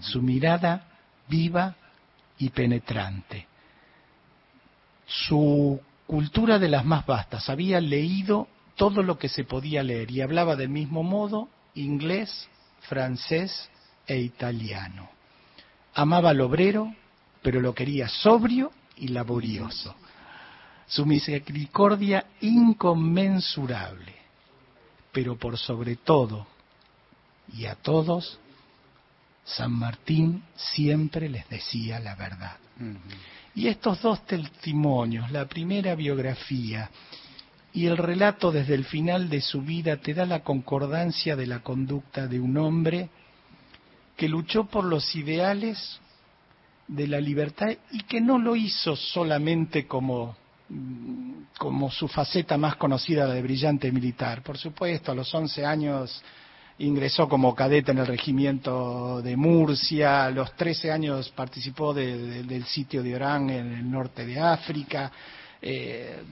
S4: su mirada viva y penetrante. Su cultura de las más vastas, había leído todo lo que se podía leer y hablaba del mismo modo inglés, francés e italiano. Amaba al obrero, pero lo quería sobrio y laborioso. Su misericordia inconmensurable, pero por sobre todo y a todos San Martín siempre les decía la verdad. Y estos dos testimonios, la primera biografía y el relato desde el final de su vida, te da la concordancia de la conducta de un hombre que luchó por los ideales de la libertad y que no lo hizo solamente como como su faceta más conocida de brillante militar. Por supuesto, a los 11 años ingresó como cadete en el regimiento de Murcia, a los 13 años participó del sitio de Orán en el norte de África, eh,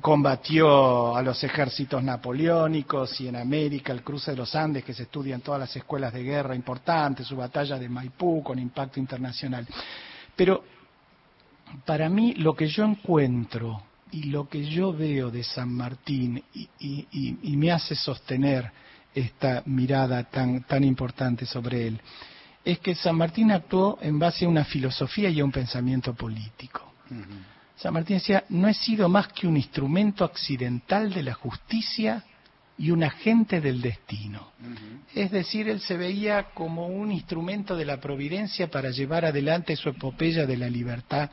S4: combatió a los ejércitos napoleónicos y en América el cruce de los Andes que se estudia en todas las escuelas de guerra importantes, su batalla de Maipú con impacto internacional. Pero para mí lo que yo encuentro y lo que yo veo de San Martín y me hace sostener esta mirada tan, tan importante sobre él, es que San Martín actuó en base a una filosofía y a un pensamiento político. San Martín decía, no he sido más que un instrumento accidental de la justicia y un agente del destino. Es decir, él se veía como un instrumento de la providencia para llevar adelante su epopeya de la libertad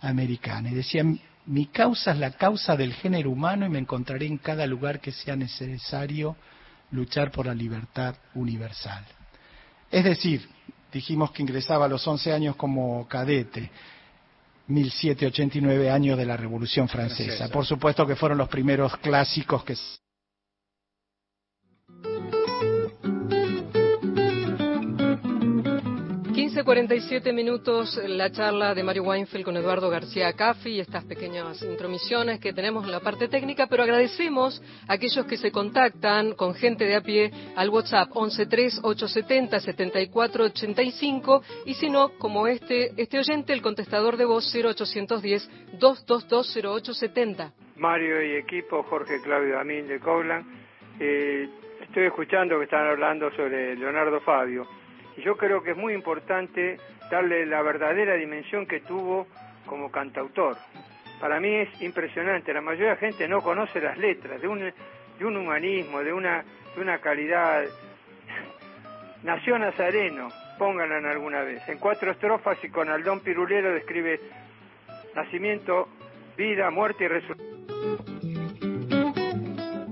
S4: americana. Y decía, mi causa es la causa del género humano y me encontraré en cada lugar que sea necesario luchar por la libertad universal. Es decir, dijimos que ingresaba a los 11 años como cadete, 1789 años de la Revolución Francesa. Por supuesto que fueron los primeros clásicos que
S1: 47 minutos la charla de Mario Weinfeld con Eduardo García Caffi y estas pequeñas intromisiones que tenemos en la parte técnica, pero agradecemos a aquellos que se contactan con gente de a pie al WhatsApp 113-870-7485 y si no, como este, este oyente, el contestador de voz 0810-222-0870.
S13: Mario y equipo, Jorge Claudio Amín de Coblan. Eh, estoy escuchando que están hablando sobre Leonardo Fabio yo creo que es muy importante darle la verdadera dimensión que tuvo como cantautor. Para mí es impresionante, la mayoría de la gente no conoce las letras, de un, de un humanismo, de una, de una calidad. Nació Nazareno, pónganla en alguna vez, en cuatro estrofas y con Aldón Pirulero describe nacimiento, vida, muerte y resurrección.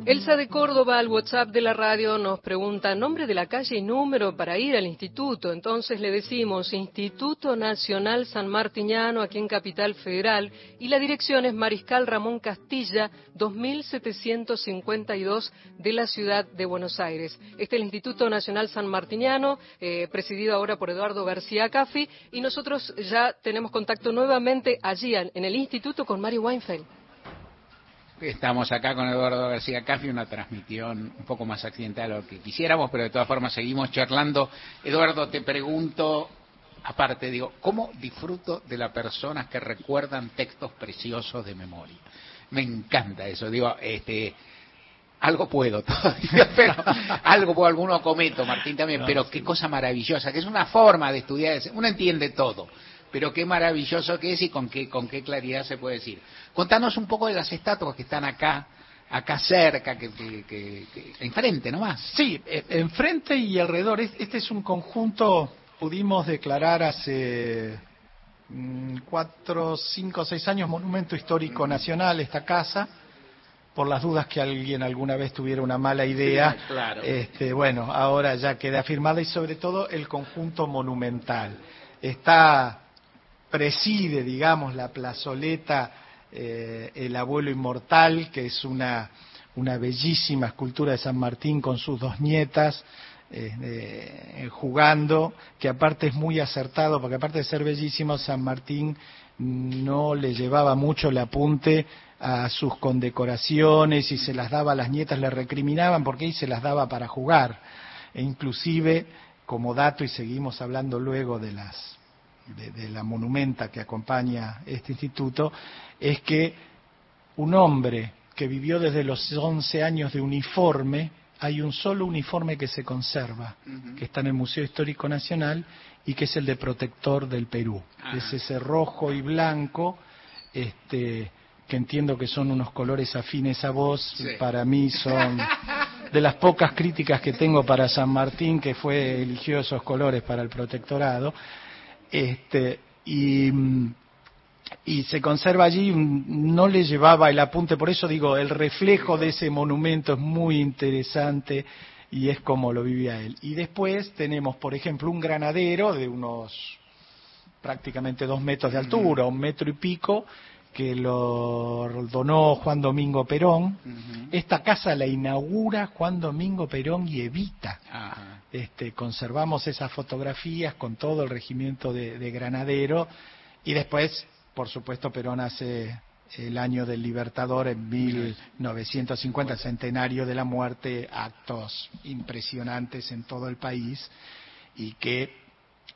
S1: Elsa de Córdoba al WhatsApp de la radio nos pregunta nombre de la calle y número para ir al instituto. Entonces le decimos Instituto Nacional San Martiniano aquí en Capital Federal y la dirección es Mariscal Ramón Castilla 2752 de la ciudad de Buenos Aires. Este es el Instituto Nacional San Martiniano, eh, presidido ahora por Eduardo García Caffi y nosotros ya tenemos contacto nuevamente allí en el instituto con Mario Weinfeld.
S2: Estamos acá con Eduardo García Caffi, una transmisión un poco más accidental de lo que quisiéramos, pero de todas formas seguimos charlando. Eduardo, te pregunto, aparte, digo, ¿cómo disfruto de las personas que recuerdan textos preciosos de memoria? Me encanta eso, digo, este, algo puedo todavía, pero algo puedo, alguno cometo, Martín también, pero qué cosa maravillosa, que es una forma de estudiar, uno entiende todo pero qué maravilloso que es y con qué, con qué claridad se puede decir. Contanos un poco de las estatuas que están acá, acá cerca, que, que, enfrente nomás.
S4: Sí, eh, enfrente y alrededor. Este es un conjunto, pudimos declarar hace mm, cuatro, cinco, seis años monumento histórico nacional esta casa por las dudas que alguien alguna vez tuviera una mala idea.
S2: claro.
S4: este, bueno, ahora ya queda firmada y sobre todo el conjunto monumental. Está preside, digamos, la plazoleta eh, El abuelo inmortal, que es una, bellísima escultura de San Martín con sus dos nietas, eh, jugando, que aparte es muy acertado, porque aparte de ser bellísimo, San Martín no le llevaba mucho el apunte a sus condecoraciones y se las daba a las nietas, le recriminaban porque ahí se las daba para jugar. E inclusive, como dato, y seguimos hablando luego de las de, la monumenta que acompaña este instituto, es que un hombre que vivió desde los 11 años de uniforme, hay un solo uniforme que se conserva, que está en el Museo Histórico Nacional y que es el de protector del Perú. Es ese rojo y blanco, este, que entiendo que son unos colores afines a vos, para mí son de las pocas críticas que tengo para San Martín, que fue eligió esos colores para el protectorado. Este, y, y se conserva allí, no le llevaba el apunte, por eso digo, el reflejo de ese monumento es muy interesante y es como lo vivía él. Y después tenemos, por ejemplo, un granadero de unos prácticamente dos metros de altura, un metro y pico, que lo donó Juan Domingo Perón. Esta casa la inaugura Juan Domingo Perón y Evita. Este, conservamos esas fotografías con todo el regimiento de, Granadero. Y después, por supuesto, Perón hace el año del Libertador en 1950, centenario de la muerte, actos impresionantes en todo el país. Y que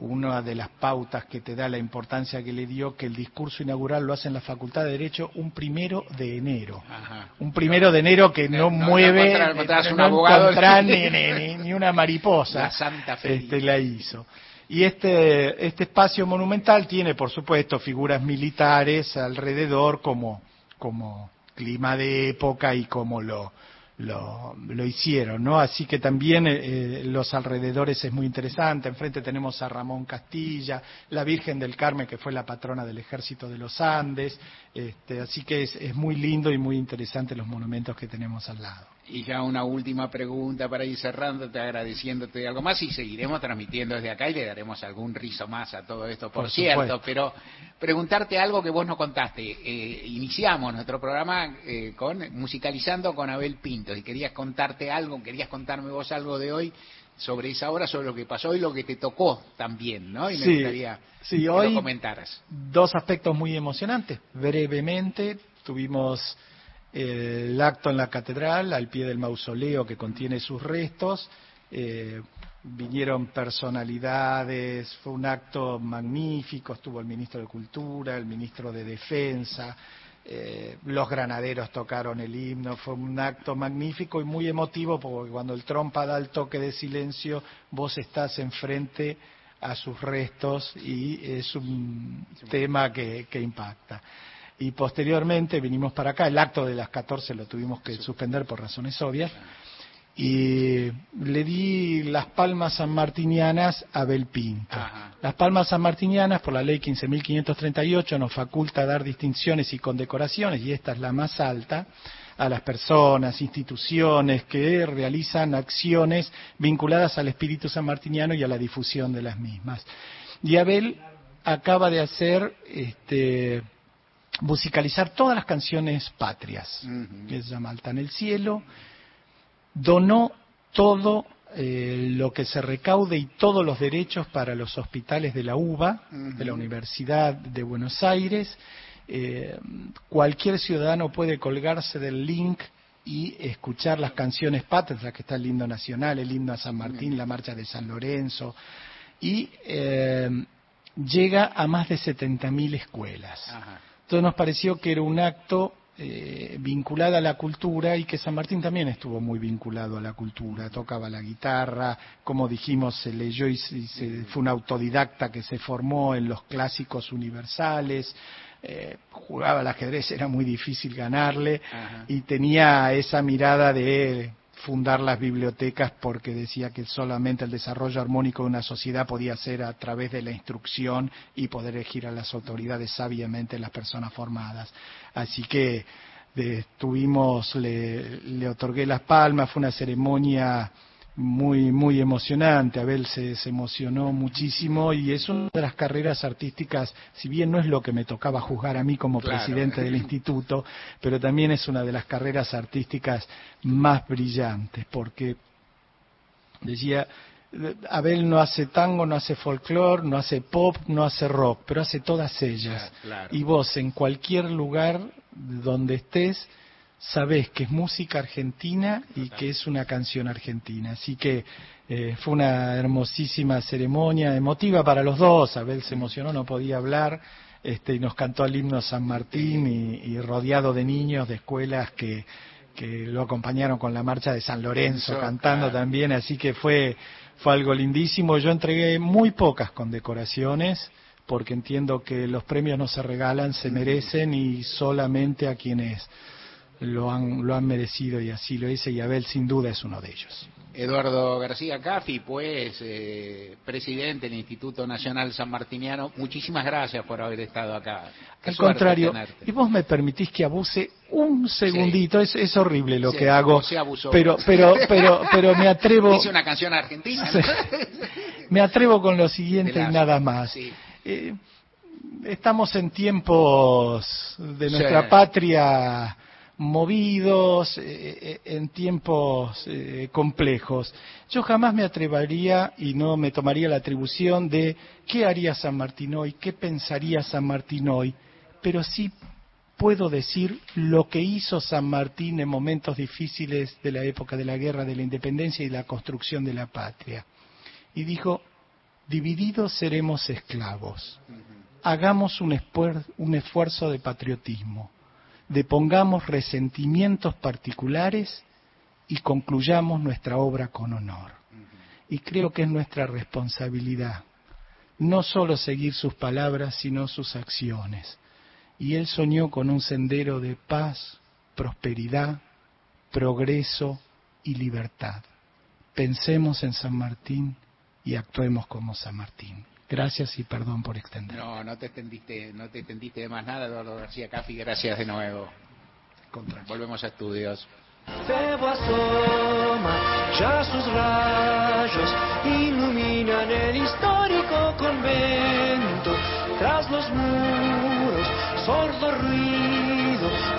S4: una de las pautas que te da la importancia que le dio que el discurso inaugural lo hace en la Facultad de Derecho un primero de enero. Un primero de enero que no, mueve, ni, una mariposa.
S2: La Santa Fe.
S4: Este, la hizo. Y este, este espacio monumental tiene, por supuesto, figuras militares alrededor como, como clima de época y como lo, lo, lo, hicieron, ¿no? Así que también eh, eh, los alrededores es muy interesante. Enfrente tenemos a Ramón Castilla, la Virgen del Carmen, que fue la patrona del Ejército de los Andes. Este, así que es, es muy lindo y muy interesante los monumentos que tenemos al lado.
S2: Y ya una última pregunta para ir cerrándote, agradeciéndote algo más y seguiremos transmitiendo desde acá y le daremos algún rizo más a todo esto, por, cierto, pero preguntarte algo que vos no contaste. Eh, iniciamos nuestro programa eh, con musicalizando con Abel Pinto y querías contarte algo, querías contarme vos algo de hoy sobre esa hora, sobre lo que pasó y lo que te tocó también, ¿no? Y me gustaría
S4: que
S2: lo comentaras.
S4: Dos aspectos muy emocionantes. Brevemente tuvimos el acto en la catedral, al pie del mausoleo que contiene sus restos. Eh, vinieron personalidades, fue un acto magnífico, estuvo el ministro de Cultura, el ministro de Defensa, eh, los granaderos tocaron el himno, fue un acto magnífico y muy emotivo porque cuando el trompa da el toque de silencio, vos estás enfrente a sus restos y es un tema que, que impacta. Y posteriormente vinimos para acá, el acto de las 14 lo tuvimos que suspender por razones obvias, y le di las palmas sanmartinianas a Belpinto. Las palmas sanmartinianas, por la ley 15.538, nos faculta dar distinciones y condecoraciones, y esta es la más alta, a las personas, instituciones que realizan acciones vinculadas al espíritu sanmartiniano y a la difusión de las mismas. Y Abel acaba de hacer, este, musicalizar todas las canciones patrias, que se llama Alta en el Cielo, donó todo eh, lo que se recaude y todos los derechos para los hospitales de la UBA, de la Universidad de Buenos Aires. Eh, cualquier ciudadano puede colgarse del link y escuchar las canciones patrias, que está el himno nacional, el himno a San Martín, la marcha de San Lorenzo, y eh, llega a más de 70.000 escuelas. Entonces nos pareció que era un acto eh, vinculada a la cultura y que San Martín también estuvo muy vinculado a la cultura, tocaba la guitarra, como dijimos, se leyó y, se, fue un autodidacta que se formó en los clásicos universales, eh, jugaba al ajedrez, era muy difícil ganarle y tenía esa mirada de fundar las bibliotecas porque decía que solamente el desarrollo armónico de una sociedad podía ser a través de la instrucción y poder elegir a las autoridades sabiamente las personas formadas. Así que tuvimos, le, le otorgué las palmas, fue una ceremonia muy muy emocionante. Abel se, se, emocionó muchísimo y es una de las carreras artísticas, si bien no es lo que me tocaba juzgar a mí como presidente del instituto, pero también es una de las carreras artísticas más brillantes, porque decía, Abel no hace tango, no hace folclore, no hace pop, no hace rock, pero hace todas ellas. Y vos en cualquier lugar donde estés, sabés que es música argentina y que es una canción argentina. Así que eh, fue una hermosísima ceremonia, emotiva para los dos. Abel se emocionó, no podía hablar. Este, y nos cantó el himno San Martín y, rodeado de niños de escuelas que, que lo acompañaron con la marcha de San Lorenzo cantando también, así que fue, fue algo lindísimo. Yo entregué muy pocas condecoraciones porque entiendo que los premios no se regalan, se merecen y solamente a quienes lo han, lo han merecido y así lo dice y Abel sin duda es uno de ellos.
S2: Eduardo García Cafi, pues eh, presidente del Instituto Nacional San Martiniano, muchísimas gracias por haber estado acá.
S4: Al contrario, y vos me permitís que abuse un segundito, es, es horrible lo que hago, pero pero pero pero me atrevo.
S2: Hice una canción argentina.
S4: me atrevo con lo siguiente y nada más. Eh, estamos en tiempos de nuestra patria movidos, eh, eh, en tiempos eh, complejos. Yo jamás me atrevería y no me tomaría la atribución de qué haría San Martín hoy, qué pensaría San Martín hoy, pero sí puedo decir lo que hizo San Martín en momentos difíciles de la época de la guerra, de la independencia y la construcción de la patria. Y dijo, divididos seremos esclavos. Hagamos un, un esfuerzo de patriotismo depongamos resentimientos particulares y concluyamos nuestra obra con honor. Y creo que es nuestra responsabilidad no solo seguir sus palabras, sino sus acciones. Y él soñó con un sendero de paz, prosperidad, progreso y libertad. Pensemos en San Martín y actuemos como San Martín. Gracias y perdón por extender.
S2: No, no te extendiste, no te extendiste de más nada, Eduardo García Cafi. Gracias de nuevo. Volvemos a estudios.
S3: Febo asoma, ya sus rayos iluminan el histórico convento. Tras los muros, sordo ruido,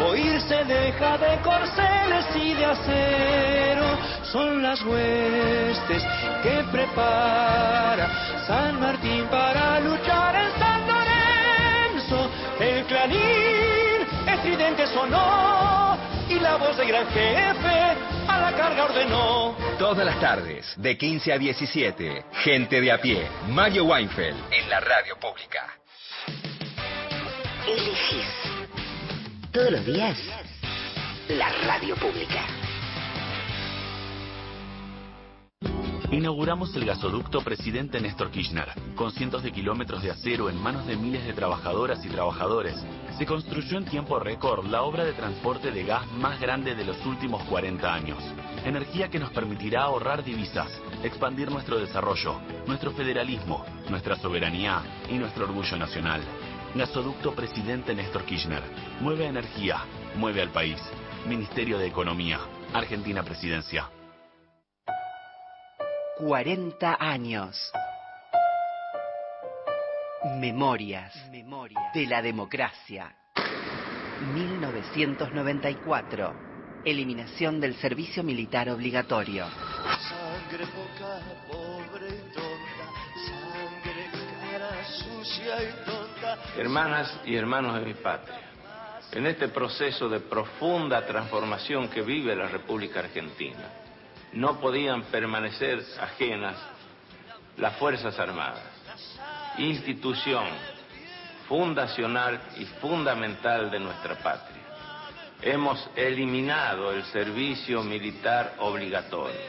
S3: oírse deja de corceles y de acero son las huestes que prepara San Martín para luchar en San Lorenzo. El clarín estridente sonó y la voz del gran jefe a la carga ordenó.
S5: Todas las tardes, de 15 a 17, gente de a pie, Mario Weinfeld en la radio pública.
S6: Elegís Todos los días, la radio pública.
S14: Inauguramos el gasoducto Presidente Néstor Kirchner, con cientos de kilómetros de acero en manos de miles de trabajadoras y trabajadores. Se construyó en tiempo récord la obra de transporte de gas más grande de los últimos 40 años. Energía que nos permitirá ahorrar divisas, expandir nuestro desarrollo, nuestro federalismo, nuestra soberanía y nuestro orgullo nacional. Gasoducto Presidente Néstor Kirchner. Mueve energía, mueve al país. Ministerio de Economía. Argentina Presidencia.
S6: 40 años. Memorias de la democracia. 1994. Eliminación del servicio militar obligatorio.
S3: Sangre poca,
S15: Hermanas y hermanos de mi patria, en este proceso de profunda transformación que vive la República Argentina, no podían permanecer ajenas las Fuerzas Armadas, institución fundacional y fundamental de nuestra patria. Hemos eliminado el servicio militar obligatorio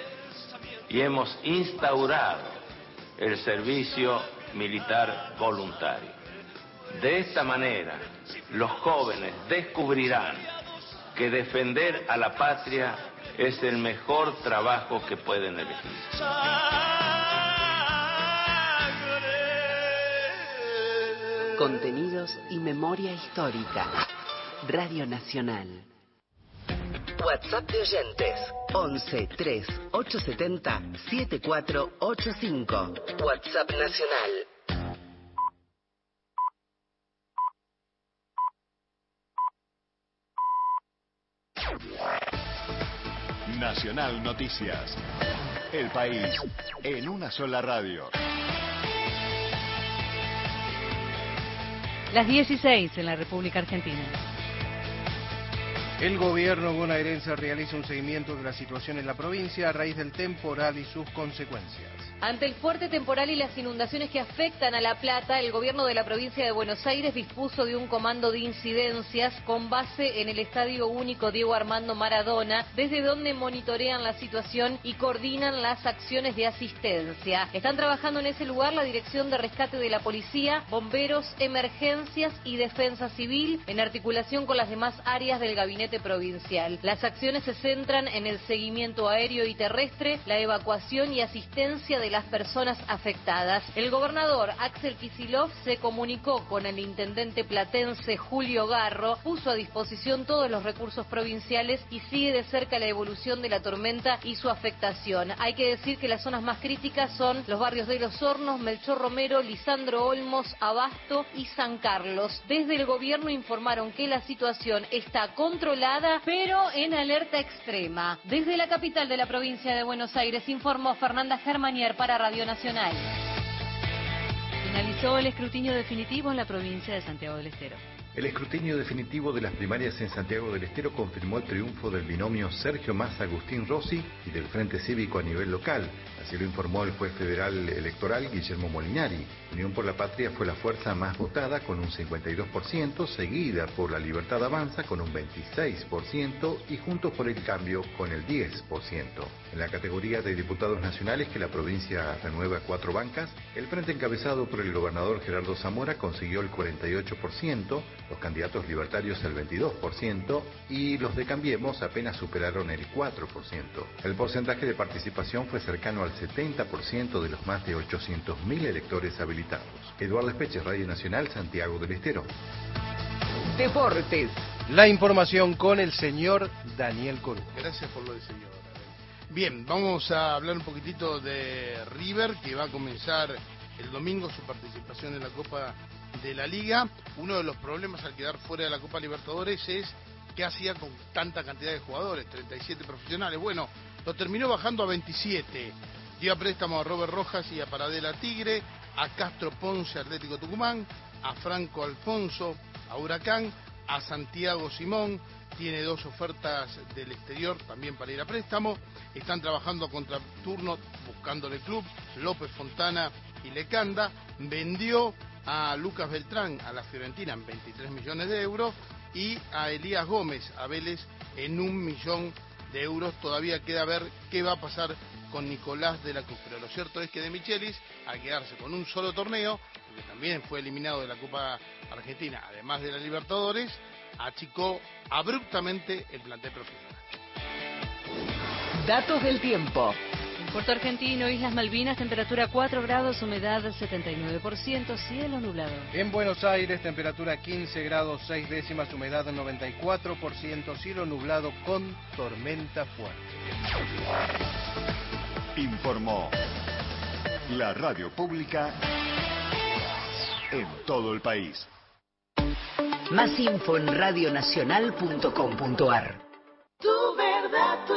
S15: y hemos instaurado el servicio militar voluntario. De esta manera, los jóvenes descubrirán que defender a la patria es el mejor trabajo que pueden elegir.
S6: Contenidos y memoria histórica. Radio Nacional. WhatsApp de oyentes 11 3 870 7485. WhatsApp Nacional.
S16: Nacional Noticias. El país en una sola radio.
S8: Las 16 en la República Argentina.
S17: El gobierno bonaerense realiza un seguimiento de la situación en la provincia a raíz del temporal y sus consecuencias.
S18: Ante el fuerte temporal y las inundaciones que afectan a La Plata, el gobierno de la provincia de Buenos Aires dispuso de un comando de incidencias con base en el Estadio Único Diego Armando Maradona, desde donde monitorean la situación y coordinan las acciones de asistencia. Están trabajando en ese lugar la Dirección de Rescate de la Policía, Bomberos, Emergencias y Defensa Civil, en articulación con las demás áreas del gabinete provincial. Las acciones se centran en el seguimiento aéreo y terrestre, la evacuación y asistencia de las personas afectadas. El gobernador Axel Kisilov se comunicó con el intendente platense Julio Garro, puso a disposición todos los recursos provinciales y sigue de cerca la evolución de la tormenta y su afectación. Hay que decir que las zonas más críticas son los barrios de Los Hornos, Melchor Romero, Lisandro Olmos, Abasto y San Carlos. Desde el gobierno informaron que la situación está controlada, pero en alerta extrema. Desde la capital de la provincia de Buenos Aires informó Fernanda Germanier para Radio Nacional.
S8: Finalizó el escrutinio definitivo en la provincia de Santiago del Estero.
S19: El escrutinio definitivo de las primarias en Santiago del Estero confirmó el triunfo del binomio Sergio Massa-Agustín Rossi y del Frente Cívico a nivel local. Así lo informó el juez federal electoral Guillermo Molinari. Unión por la Patria fue la fuerza más votada con un 52%, seguida por La Libertad Avanza con un 26% y Juntos por el Cambio con el 10%. En la categoría de diputados nacionales que la provincia renueva cuatro bancas, el frente encabezado por el gobernador Gerardo Zamora consiguió el 48%, los candidatos libertarios el 22% y los de Cambiemos apenas superaron el 4%. El porcentaje de participación fue cercano al 70% de los más de 800.000 electores habilitados. Eduardo Espeche, Radio Nacional, Santiago del Estero.
S17: Deportes. La información con el señor Daniel Corú.
S20: Gracias por lo de señor. Bien, vamos a hablar un poquitito de River, que va a comenzar el domingo su participación en la Copa de la Liga. Uno de los problemas al quedar fuera de la Copa Libertadores es qué hacía con tanta cantidad de jugadores, 37 profesionales. Bueno, lo terminó bajando a 27. Dio a préstamo a Robert Rojas y a Paradela Tigre, a Castro Ponce Atlético Tucumán, a Franco Alfonso, a Huracán, a Santiago Simón, tiene dos ofertas del exterior también para ir a préstamo, están trabajando contra turno buscándole club, López Fontana y Lecanda, vendió a Lucas Beltrán a la Fiorentina en 23 millones de euros y a Elías Gómez, a Vélez, en un millón de euros. Todavía queda ver qué va a pasar con Nicolás de la Cruz. Pero lo cierto es que De Michelis, al quedarse con un solo torneo, porque también fue eliminado de la Copa Argentina, además de la Libertadores, achicó abruptamente el plantel profesional.
S6: Datos del tiempo.
S8: Puerto Argentino, Islas Malvinas, temperatura 4 grados, humedad 79%, cielo nublado.
S17: En Buenos Aires, temperatura 15 grados 6 décimas, humedad 94%, cielo nublado con tormenta fuerte.
S16: Informó la radio pública en todo el país.
S6: Más info en radionacional.com.ar.
S3: Tu verdad, tu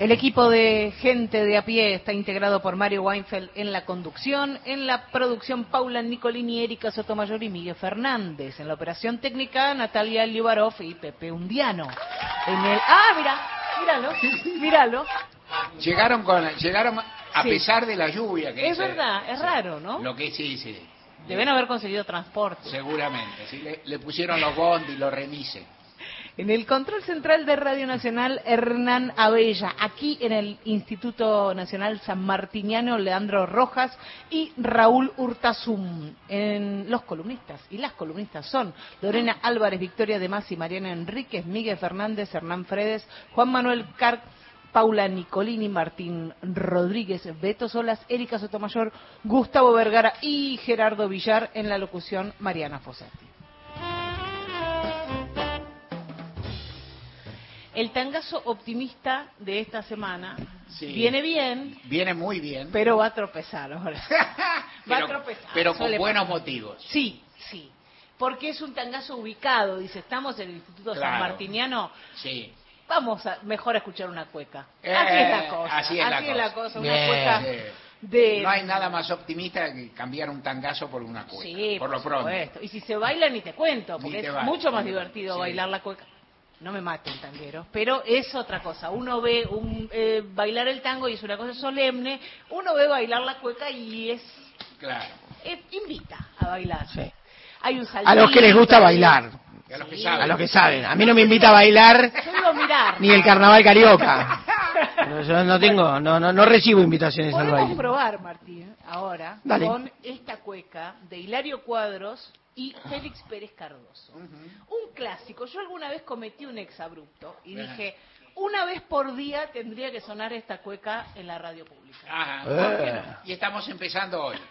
S21: El equipo de gente de a pie está integrado por Mario Weinfeld en la conducción, en la producción Paula Nicolini, Erika Sotomayor y Miguel Fernández, en la operación técnica Natalia Liubarov y Pepe Undiano. En el ah, mira, míralo, míralo.
S2: Llegaron con, llegaron a
S21: Sí.
S2: pesar de la lluvia. Que
S21: Es
S2: se-
S21: verdad, es raro, ¿no?
S2: Lo que sí, sí.
S21: Deben haber conseguido transporte.
S2: Seguramente. sí, le, le pusieron los bondi, los remises.
S21: En el control central de Radio Nacional, Hernán Abella. Aquí en el Instituto Nacional San Martiniano, Leandro Rojas y Raúl Hurtazum. En los columnistas. Y las columnistas son Lorena Álvarez, Victoria de Mas y Mariana Enríquez, Miguel Fernández, Hernán Fredes, Juan Manuel Carc. Paula Nicolini, Martín Rodríguez, Beto Solas, Erika Sotomayor, Gustavo Vergara y Gerardo Villar en la locución Mariana Fossati. El tangazo optimista de esta semana
S2: Sí.
S21: viene bien,
S2: Viene muy bien.
S21: pero va a tropezar ahora. va
S2: Pero-
S21: a tropezar.
S2: pero con buenos
S21: pasar.
S2: motivos.
S21: Sí, sí. Porque es un tangazo ubicado, dice, estamos en el Instituto San. Martiniano,
S2: Sí.
S21: vamos a mejor a escuchar una cueca.
S2: Eh,
S21: así es la cosa.
S2: Así es la cosa.
S21: una
S2: Bien.
S21: cueca de...
S2: No hay nada más optimista que cambiar un tangazo por una cueca.
S21: Sí,
S2: por,
S21: por,
S2: lo pronto.
S21: Y si se baila ni te cuento, porque es mucho más divertido
S2: sí.
S21: bailar la cueca. No me maten tangueros, pero es otra cosa. Uno ve un, eh, bailar el tango y es una cosa solemne. Uno ve bailar la cueca y es,
S2: Claro.
S21: es- invita a bailar. Hay un
S22: A los que les gusta
S21: saltito,
S22: bailar.
S2: A los que
S21: Sí.
S22: A los que saben. A mí no me invita a bailar
S21: mirar.
S22: ni el carnaval carioca. No, Yo no tengo, no, no, no recibo invitaciones al
S21: Podemos
S22: baile.
S21: probar, Martín, ahora,
S22: Dale.
S21: con esta cueca de Hilario Cuadros y Félix Pérez Cardoso. Un clásico. Yo alguna vez cometí un exabrupto y dije, una vez por día tendría que sonar esta cueca en la radio pública.
S2: Ajá,
S22: Eh.
S2: Y estamos empezando hoy.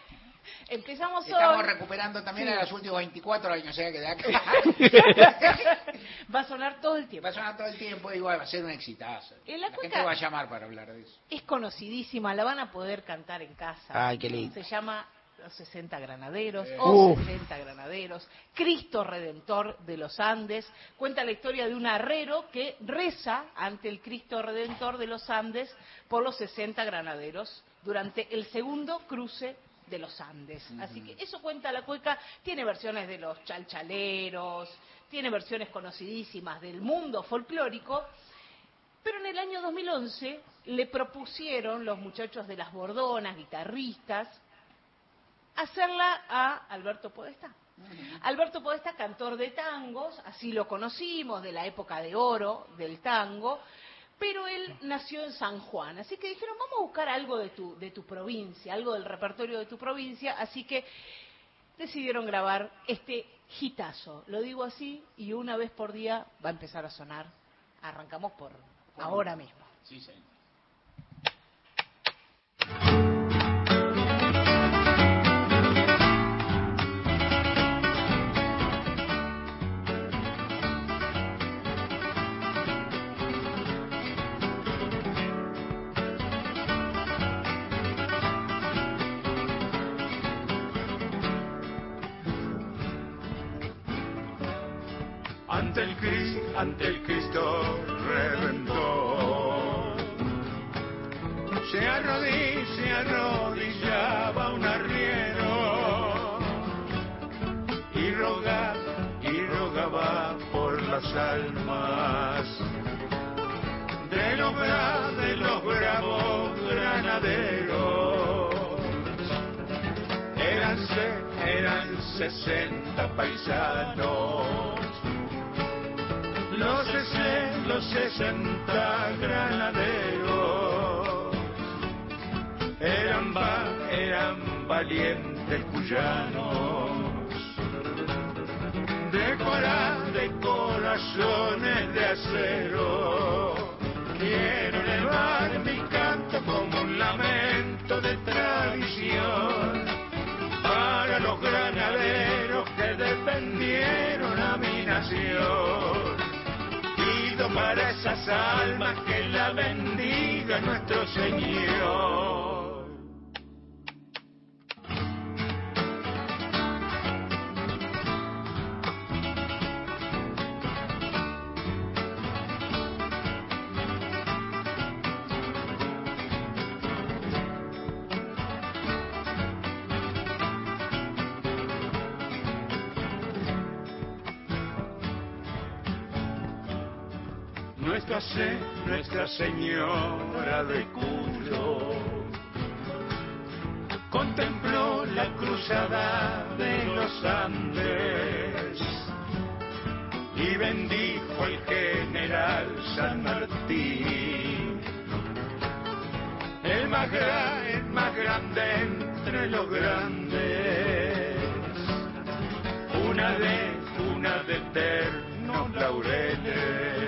S21: Empezamos
S2: Estamos
S21: hoy.
S2: recuperando también
S21: Sí.
S2: a los últimos 24 años, o sea que de acá
S21: Va a sonar todo el tiempo.
S2: va a sonar todo el tiempo y va a ser un exitazo.
S21: En la
S2: La gente va a llamar para hablar de eso.
S21: Es conocidísima, la van a poder cantar en casa.
S22: Ay, qué lindo.
S21: Se llama Los 60 Granaderos
S2: Eh.
S21: o
S22: Uf.
S21: 60 Granaderos. Cristo Redentor de los Andes. Cuenta la historia de un arrero que reza ante el Cristo Redentor de los Andes por los 60 Granaderos durante el segundo cruce de los Andes. Así que eso cuenta la cueca. Tiene versiones de los chalchaleros, tiene versiones conocidísimas del mundo folclórico. Pero en el año 2011 le propusieron los muchachos de las Bordonas, guitarristas, hacerla a Alberto Podestá. Alberto Podestá, cantor de tangos, así lo conocimos, de la época de oro del tango, pero él nació en San Juan, así que dijeron, vamos a buscar algo de tu, de tu provincia, algo del repertorio de tu provincia, así que decidieron grabar este hitazo, lo digo así, y una vez por día va a empezar a sonar. Arrancamos por ahora mismo.
S2: Sí, señor.
S3: Ante el Cristo redentor. Se arrodilla, se arrodillaba un arriero y rogaba, y rogaba por las almas de los, bra- de los bravos granaderos. Eran, eran 60 paisanos, los, sesen- los 60 granaderos. Eran, va- eran valientes cuyanos, de, de corazones de acero. Quiero elevar mi canto como un lamento de tradición para los granaderos que defendieron a mi nación. Para esas almas que la bendiga nuestro Señor. Nuestra, Se- Nuestra Señora de Cuyo. Contempló la cruzada de los Andes y bendijo el general San Martín, el más, el más grande entre los grandes, una de, una de eternos laureles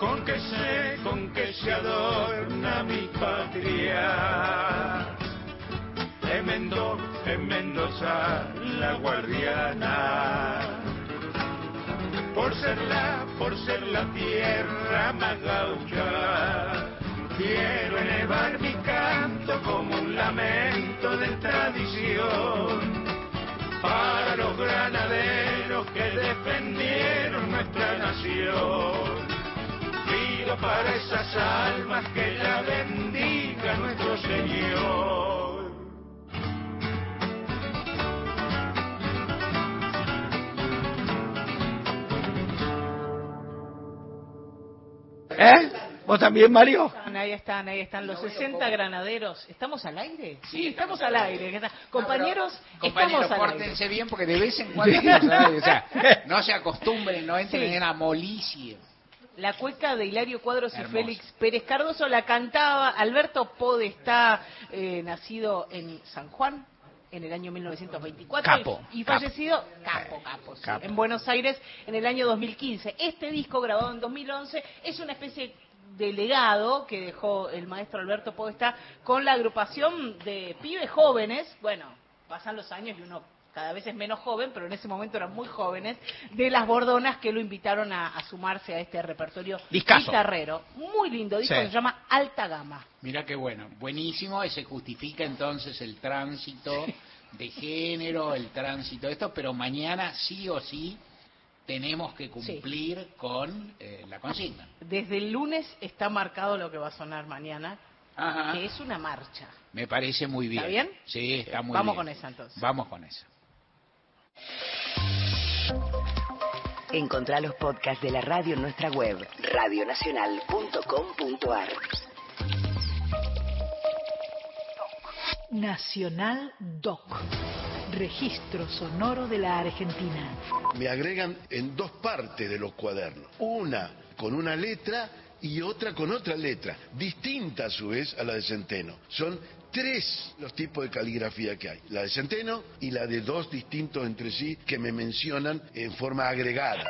S3: con que se, con que se adorna mi patria. En Mendoza, en Mendoza la guardiana, por ser la, por ser la tierra más gaucha, quiero elevar mi canto como un lamento de tradición para los granaderos que defendieron nuestra nación. Pido para esas almas que la bendiga nuestro Señor.
S22: ¿Eh? ¿Vos también, Mario?
S21: Ahí están, ahí están los 60 granaderos. ¿Estamos al aire?
S2: Sí,
S21: estamos al aire. ¿Qué tal? Compañeros,
S2: Compañeros,
S21: estamos al aire.
S2: bien porque de vez en cuando. O sea, no se acostumbren, no entren
S21: Sí.
S2: en la molicie.
S21: La cueca de Hilario Cuadros y. Félix Pérez Cardoso la cantaba Alberto Podestá, eh, nacido en San Juan en el año 1924
S2: Capo,
S21: y, y
S2: capo.
S21: fallecido capo, capo, sí,
S2: Capo.
S21: en Buenos Aires en el año 2015. Este disco grabado en 2011 es una especie de legado que dejó el maestro Alberto Podestá con la agrupación de pibes jóvenes, bueno, pasan los años y uno cada vez es menos joven, pero en ese momento eran muy jóvenes, de las Bordonas que lo invitaron a, a sumarse a este repertorio guitarrero. Muy lindo disco,
S2: Sí.
S21: se llama Alta Gama.
S2: Mira qué bueno, buenísimo, y se justifica entonces el tránsito de género, el tránsito de esto, pero mañana sí o sí tenemos que cumplir con eh, la consigna.
S21: Desde el lunes está marcado lo que va a sonar mañana,
S2: Ajá.
S21: que es una marcha.
S2: Me parece muy bien.
S21: ¿Está bien?
S2: Sí, está muy
S21: Vamos
S2: bien.
S21: con esa entonces.
S2: Vamos con esa.
S6: Encontrá los podcasts de la radio en nuestra web, radionacional.com.ar.
S23: Nacional Doc. Registro sonoro de la Argentina.
S24: me agregan en dos partes de los cuadernos. Una con una letra y otra con otra letra, distinta a su vez a la de Centeno. Son tres los tipos de caligrafía que hay. La de Centeno y la de dos distintos entre sí que me mencionan en forma agregada.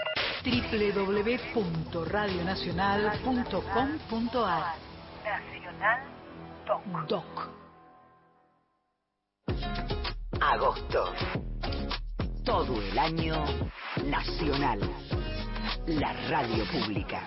S23: www.radionacional.com.ar Nacional Doc.
S6: Agosto. Todo el año nacional. La radio pública.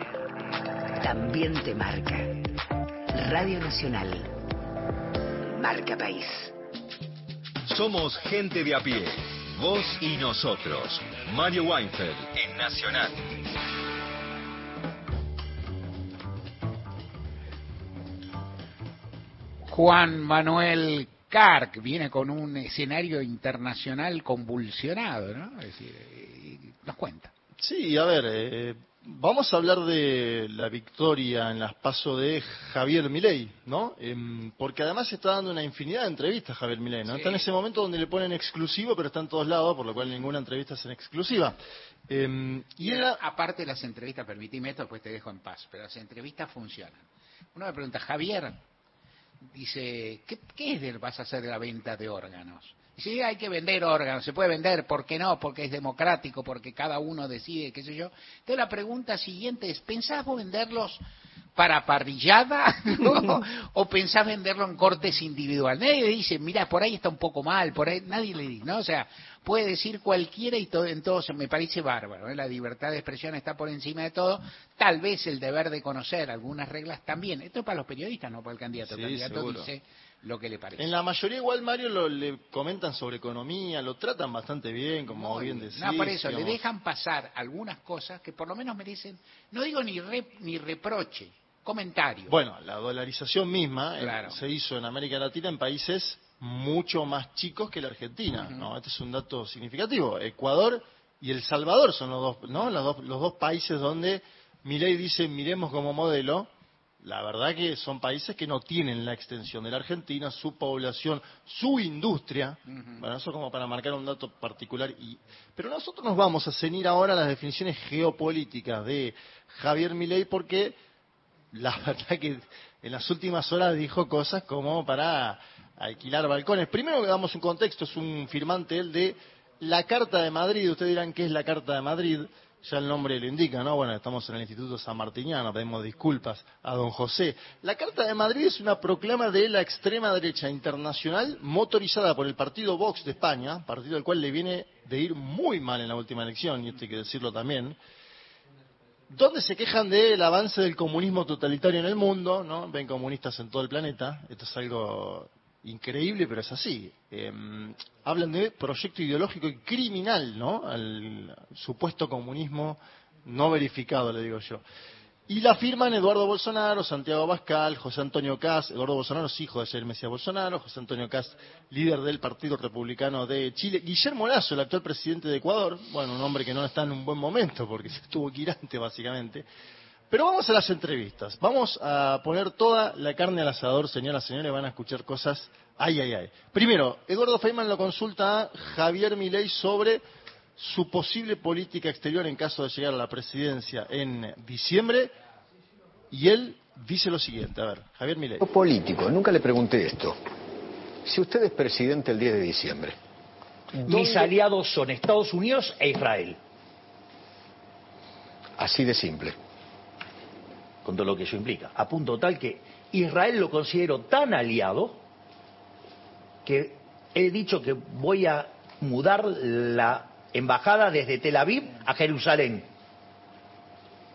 S6: también te marca. Radio Nacional. Marca País.
S5: Somos gente de a pie. Vos y nosotros. Mario Weinfeld en Nacional.
S2: Juan Manuel Carc viene con un escenario internacional convulsionado, ¿no? Es decir, eh, nos cuenta.
S25: Sí, a ver, eh, vamos a hablar de la victoria en las pasos de Javier Milei, ¿no? Em, porque además está dando una infinidad de entrevistas Javier Milei, ¿no?
S2: Sí.
S25: Está en ese momento donde le ponen exclusivo, pero está en todos lados, por lo cual ninguna entrevista es en exclusiva. Em, y
S2: Y
S25: era,
S2: aparte las entrevistas, permitime esto, después te dejo en paz, pero las entrevistas funcionan. Uno me pregunta, Javier, dice, ¿qué, qué es del vas a hacer de la venta de órganos? Dice, hay que vender órganos, se puede vender, ¿por qué no? Porque es democrático, porque cada uno decide, qué sé yo. Entonces la pregunta siguiente es, ¿pensás vos venderlos para parrillada ¿no? o pensás venderlo en cortes individual? Nadie le dice, mira, por ahí está un poco mal, por ahí, nadie le dice, ¿no? O sea, puede decir cualquiera y todo, entonces me parece bárbaro, ¿eh? la libertad de expresión está por encima de todo, tal vez el deber de conocer algunas reglas también, esto es para los periodistas, no para el candidato,
S25: Sí,
S2: el candidato
S25: seguro.
S2: dice lo que le parece.
S25: en la mayoría igual Mario lo, le comentan sobre economía, lo tratan bastante bien, como
S2: Muy
S25: bien
S2: bien.
S25: decís.
S2: No, por eso, le dejan pasar algunas cosas que por lo menos merecen, no digo ni, re- ni reproche, comentario.
S25: Bueno, la dolarización misma eh, se hizo en América Latina en países mucho más chicos que la Argentina, ¿no? Este es un dato significativo. Ecuador y El Salvador son los dos, ¿no? Los dos, los dos países donde Milei dice miremos como modelo. La verdad que son países que no tienen la extensión de la Argentina, su población, su industria. Bueno, eso como para marcar un dato particular. Y, pero nosotros nos vamos a ceñir ahora a las definiciones geopolíticas de Javier Milei porque la verdad que en las últimas horas dijo cosas como para alquilar balcones. Primero que damos un contexto, es un firmante él de la Carta de Madrid. Ustedes dirán qué es la Carta de Madrid. Ya el nombre lo indica, ¿no? Bueno, estamos en el Instituto San Martiniano, pedimos disculpas a don José. La Carta de Madrid es una proclama de la extrema derecha internacional motorizada por el partido Vox de España, partido al cual le viene de ir muy mal en la última elección, y esto hay que decirlo también donde se quejan del avance del comunismo totalitario en el mundo, ¿no? Ven comunistas en todo el planeta, esto es algo increíble, pero es así. Eh, hablan de proyecto ideológico y criminal, ¿no? Al supuesto comunismo no verificado, le digo yo. Y la firman Eduardo Bolsonaro, Santiago Bascal, José Antonio Caz. Eduardo Bolsonaro es hijo de Jair Mesías Bolsonaro, José Antonio Caz, líder del Partido Republicano de Chile. Guillermo Lazo, el actual presidente de Ecuador, bueno, un hombre que no está en un buen momento porque se estuvo quirante básicamente. Pero vamos a las entrevistas. Vamos a poner toda la carne al asador, señoras y señores, van a escuchar cosas. Ay, ay, ay. Primero, Eduardo Feynman lo consulta a Javier Milei sobre su posible política exterior en caso de llegar a la presidencia en diciembre. Y él dice lo siguiente, a ver, Javier Milei.
S26: Político, nunca le pregunté esto. Si usted es presidente el 10 de diciembre,
S27: Mis aliados son Estados Unidos e Israel,
S26: así de simple.
S27: Con todo lo que eso implica. A punto tal que Israel lo considero tan aliado que he dicho que voy a mudar la embajada desde Tel Aviv a Jerusalén.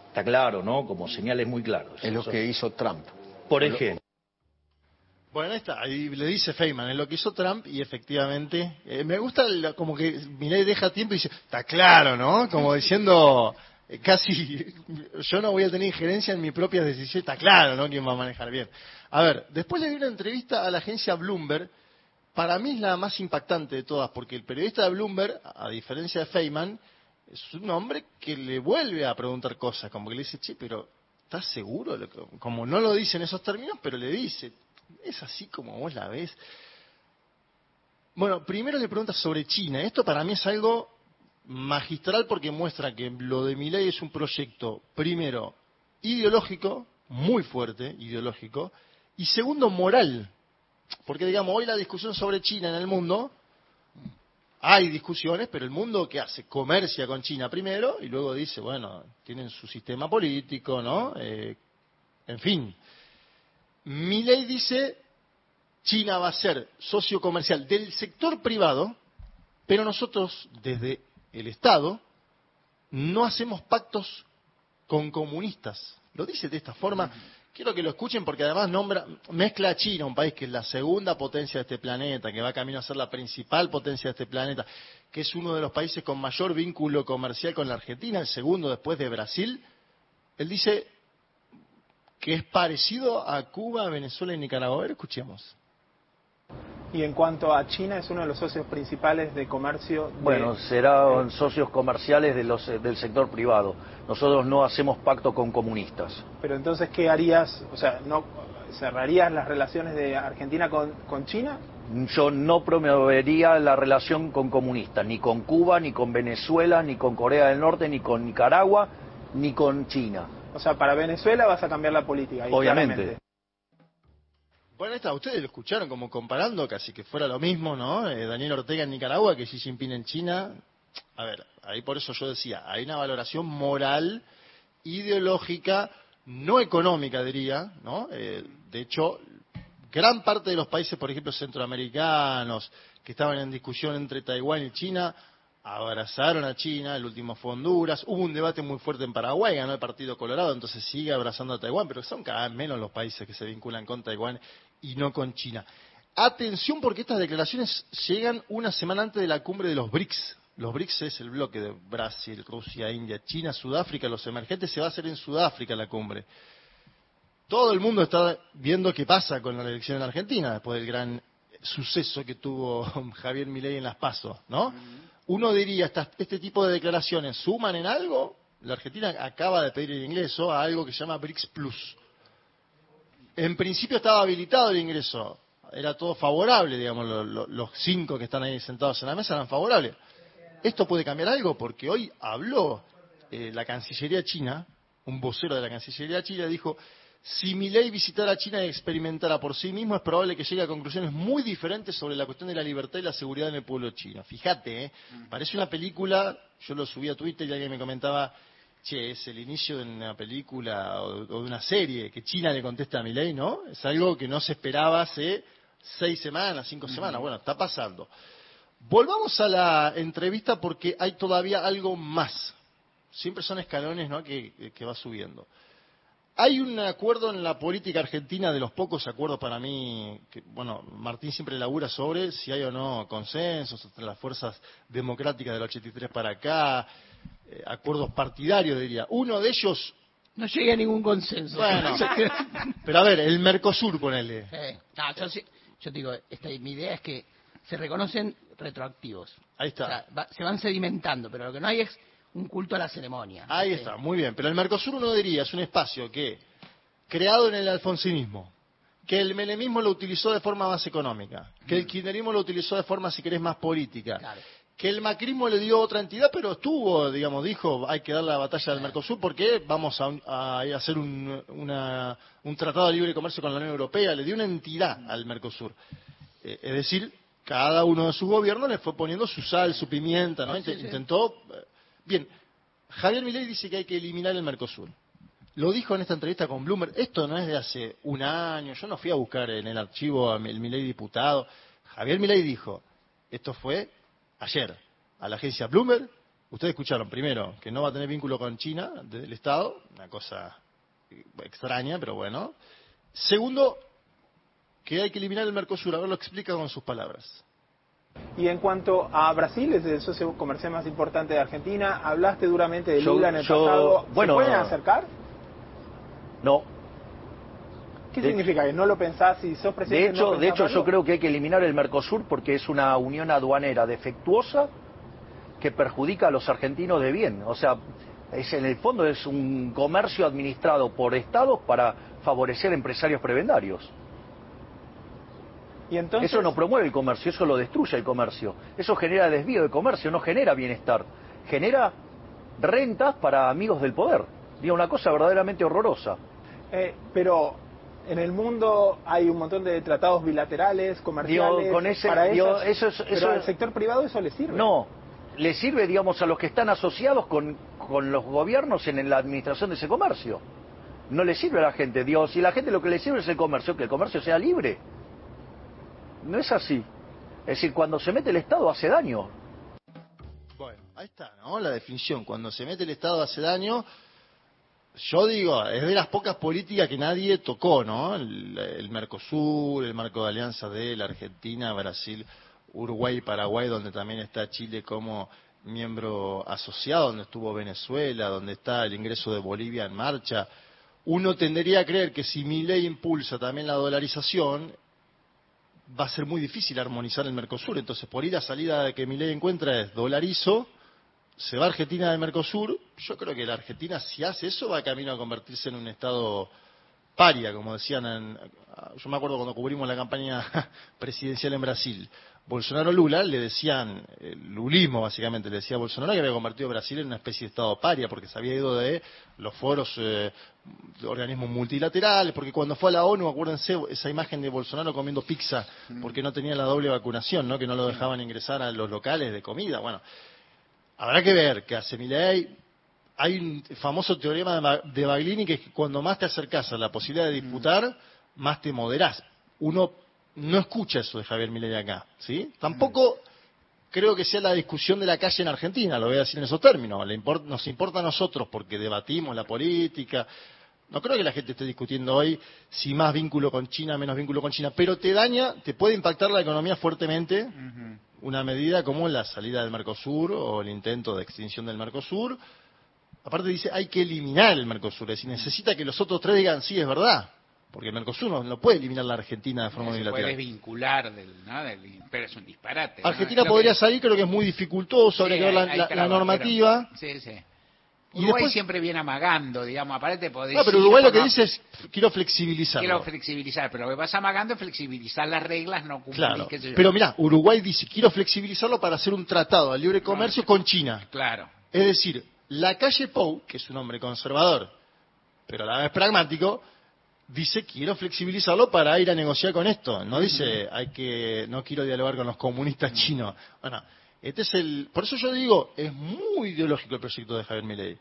S27: Está claro, ¿no? Como señales muy claras.
S26: Es lo que hizo Trump.
S27: Por ejemplo.
S25: Bueno, ahí está, ahí le dice Feynman, es lo que hizo Trump y efectivamente, eh, me gusta la- como que Milei deja tiempo y dice, está claro, ¿no? Como diciendo, casi, yo no voy a tener injerencia en mi propia decisión, está claro, ¿no? ¿Quién va a manejar bien? A ver, después le di una entrevista a la agencia Bloomberg, para mí es la más impactante de todas, porque el periodista de Bloomberg, a diferencia de Feynman, es un hombre que le vuelve a preguntar cosas, como que le dice, che, pero ¿estás seguro? de lo que-?" Como no lo dice en esos términos, pero le dice, ¿es así como vos la ves? Bueno, primero le pregunta sobre China. Esto para mí es algo magistral porque muestra que lo de Milei es un proyecto, primero, ideológico, muy fuerte, ideológico, y segundo, moral. Porque, digamos, hoy la discusión sobre China en el mundo hay discusiones, pero el mundo que hace comercia con China primero y luego dice, bueno, tienen su sistema político, ¿no? Eh, en fin. Milei dice, China va a ser socio comercial del sector privado, pero nosotros desde el Estado no hacemos pactos con comunistas. Lo dice de esta forma. Quiero que lo escuchen porque además nombra, mezcla a China, un país que es la segunda potencia de este planeta, que va camino a ser la principal potencia de este planeta, que es uno de los países con mayor vínculo comercial con la Argentina, el segundo después de Brasil. Él dice que es parecido a Cuba, Venezuela y Nicaragua. A ver, escuchemos.
S28: Y en cuanto a China, es uno de los socios principales de comercio. de-
S29: Bueno, serán socios comerciales de los, eh, del sector privado. Nosotros no hacemos pacto con comunistas.
S28: Pero entonces, ¿qué harías? O sea, ¿no cerrarías las relaciones de Argentina con, con China?
S29: Yo no promovería la relación con comunistas, ni con Cuba, ni con Venezuela, ni con Corea del Norte, ni con Nicaragua, ni con China.
S28: O sea, para Venezuela vas a cambiar la política.
S29: Obviamente.
S28: claramente.
S25: Bueno, está, ustedes lo escucharon como comparando casi que fuera lo mismo, ¿no? Eh, Daniel Ortega en Nicaragua que Xi Jinping en China. A ver, ahí por eso yo decía, hay una valoración moral, ideológica, no económica, diría, ¿no? Eh, de hecho, gran parte de los países, por ejemplo, centroamericanos, que estaban en discusión entre Taiwán y China, abrazaron a China, el último fue Honduras, hubo un debate muy fuerte en Paraguay, ganó el Partido Colorado, entonces sigue abrazando a Taiwán, pero son cada vez menos los países que se vinculan con Taiwán y no con China. Atención porque estas declaraciones llegan una semana antes de la cumbre de los BRICS. Los BRICS es el bloque de Brasil, Rusia, India, China, Sudáfrica, los emergentes, se va a hacer en Sudáfrica la cumbre. Todo el mundo está viendo qué pasa con la elección en Argentina después del gran suceso que tuvo Javier Milei en las PASO, ¿no? Uno diría, "Estas- este tipo de declaraciones suman en algo. La Argentina acaba de pedir el ingreso a algo que se llama BRICS Plus. En principio estaba habilitado el ingreso, era todo favorable, digamos, lo- lo- los cinco que están ahí sentados en la mesa eran favorables. Esto puede cambiar algo porque hoy habló eh, la Cancillería china, un vocero de la Cancillería china dijo, si Milei visitara China y experimentara por sí mismo, es probable que llegue a conclusiones muy diferentes sobre la cuestión de la libertad y la seguridad en el pueblo chino. Fíjate, ¿eh? parece una película, yo lo subí a Twitter y alguien me comentaba, che, es el inicio de una película o, o de una serie que China le contesta a Milei, ¿no? Es algo que no se esperaba hace seis semanas, cinco semanas. Bueno, está pasando. Volvamos a la entrevista porque hay todavía algo más. Siempre son escalones ¿no? que, que va subiendo. Hay un acuerdo en la política argentina, de los pocos acuerdos para mí, que, bueno, Martín siempre labura sobre si hay o no consensos entre las fuerzas democráticas del 83 para acá, eh, acuerdos partidarios, diría. Uno de ellos,
S22: No llegué a ningún consenso.
S25: Bueno, pero a ver, el Mercosur, ponele.
S22: Eh, no, yo, sí- yo digo, esta, mi idea es que se reconocen retroactivos.
S25: Ahí está.
S22: O sea, va- se van sedimentando, pero lo que no hay es un culto a la ceremonia.
S25: Ahí está, muy bien. Pero el Mercosur uno diría es un espacio que, creado en el alfonsinismo, que el menemismo lo utilizó de forma más económica, que el kirchnerismo lo utilizó de forma, si querés, más política, que el macrismo le dio otra entidad, pero estuvo, digamos, dijo, hay que dar la batalla del Mercosur porque vamos a, un- a hacer un, una- un tratado de libre comercio con la Unión Europea, le dio una entidad al Mercosur. Eh, es decir, cada uno de sus gobiernos le fue poniendo su sal, su pimienta, ¿no? Int- Intentó... eh, Bien, Javier Milei dice que hay que eliminar el Mercosur. Lo dijo en esta entrevista con Bloomberg. Esto no es de hace un año. Yo no fui a buscar en el archivo a el Milei diputado. Javier Milei dijo, esto fue ayer, a la agencia Bloomberg. Ustedes escucharon primero que no va a tener vínculo con China del Estado, una cosa extraña, pero bueno. Segundo, que hay que eliminar el Mercosur. A ver, lo explica con sus palabras.
S28: Y en cuanto a Brasil, es el socio comercial más importante de Argentina, hablaste duramente de
S29: Yo-
S28: Lula en el
S29: yo-
S28: pasado.
S29: bueno,
S28: ¿Se pueden
S29: no.
S28: acercar?
S29: No.
S28: ¿Qué
S29: De-
S28: significa? ¿Que no lo pensás y sos
S29: De
S28: presidente?
S29: hecho,
S28: no
S29: de hecho yo creo que hay que eliminar el Mercosur porque es una unión aduanera defectuosa que perjudica a los argentinos de bien. O sea, es, en el fondo es un comercio administrado por estados para favorecer empresarios prebendarios.
S28: Y entonces,
S29: Eso no promueve el comercio, eso lo destruye el comercio. Eso genera desvío de comercio, no genera bienestar. Genera rentas para amigos del poder. Digo, una cosa verdaderamente horrorosa.
S28: eh, pero En el mundo hay un montón de tratados bilaterales, comerciales,
S29: Digo, con ese-
S28: para
S29: digo,
S28: esas-
S29: eso es-
S28: pero
S29: eso
S28: al sector privado eso le sirve.
S29: No, le sirve, digamos, a los que están asociados con, con los gobiernos en la administración de ese comercio. No le sirve a la gente, Dios, si la gente lo que le sirve es el comercio, que el comercio sea libre. No es así. Es decir, cuando se mete el Estado hace daño.
S25: Bueno, ahí está, ¿no? La definición. Cuando se mete el Estado hace daño, yo digo, es de las pocas políticas que nadie tocó, ¿no? El, Mercosur, el marco de alianza de la Argentina, Brasil, Uruguay y Paraguay, donde también está Chile como miembro asociado, donde estuvo Venezuela, donde está el ingreso de Bolivia en marcha. Uno tendría a creer que si mi ley impulsa también la dolarización, va a ser muy difícil armonizar el Mercosur. Entonces, por ir a salida de que mi ley encuentra es dolarizo, se va Argentina del Mercosur. Yo creo que la Argentina, si hace eso, va camino a convertirse en un Estado paria, como decían. En, yo me acuerdo cuando cubrimos la campaña presidencial en Brasil. Bolsonaro Lula le decían, el lulismo básicamente, le decía a Bolsonaro que había convertido a Brasil en una especie de Estado paria, porque se había ido de los foros eh, de organismos multilaterales, porque cuando fue a la ONU, acuérdense esa imagen de Bolsonaro comiendo pizza porque no tenía la doble vacunación, ¿no? que no lo dejaban ingresar a los locales de comida. Bueno, habrá que ver qué hace Milei. Hay un famoso teorema de, Baglini que es que cuando más te acercas a la posibilidad de disputar, más te moderás. Uno no escucha eso de Javier Milei acá, ¿sí? Tampoco creo que sea la discusión de la calle en Argentina, lo voy a decir en esos términos. Le import- nos importa a nosotros porque debatimos la política. No creo que la gente esté discutiendo hoy si más vínculo con China, menos vínculo con China, pero te daña, te puede impactar la economía fuertemente una medida como la salida del Mercosur o el intento de extinción del Mercosur. Aparte dice, hay que eliminar el Mercosur, es decir, necesita que los otros tres digan, sí, es verdad, porque el Mercosur no, no puede eliminar la Argentina de forma
S2: puede
S25: unilateral.
S2: desvincular del, ¿no? del- pero es un disparate. ¿no?
S25: Argentina podría
S2: que-
S25: salir, creo que es muy dificultoso, habría
S2: Sí,
S25: que ver la, normativa.
S2: pero- sí, sí.
S25: Y
S2: Uruguay
S25: después-
S2: siempre viene amagando, digamos, aparte podés
S25: No, pero
S2: ir
S25: Uruguay lo que dice es, quiero flexibilizarlo.
S2: Quiero flexibilizar, pero lo que vas amagando es flexibilizar las reglas, no cumplir,
S25: Claro,
S2: qué sé yo.
S25: pero mira, Uruguay dice, quiero flexibilizarlo para hacer un tratado de libre comercio con China.
S2: Claro.
S25: Es decir, la calle Pou, que es un hombre conservador, pero a la vez pragmático, dice quiero flexibilizarlo para ir a negociar con esto. No dice hay que no quiero dialogar con los comunistas chinos. Bueno, este es el. Por eso yo digo es muy ideológico el proyecto de Javier Milei,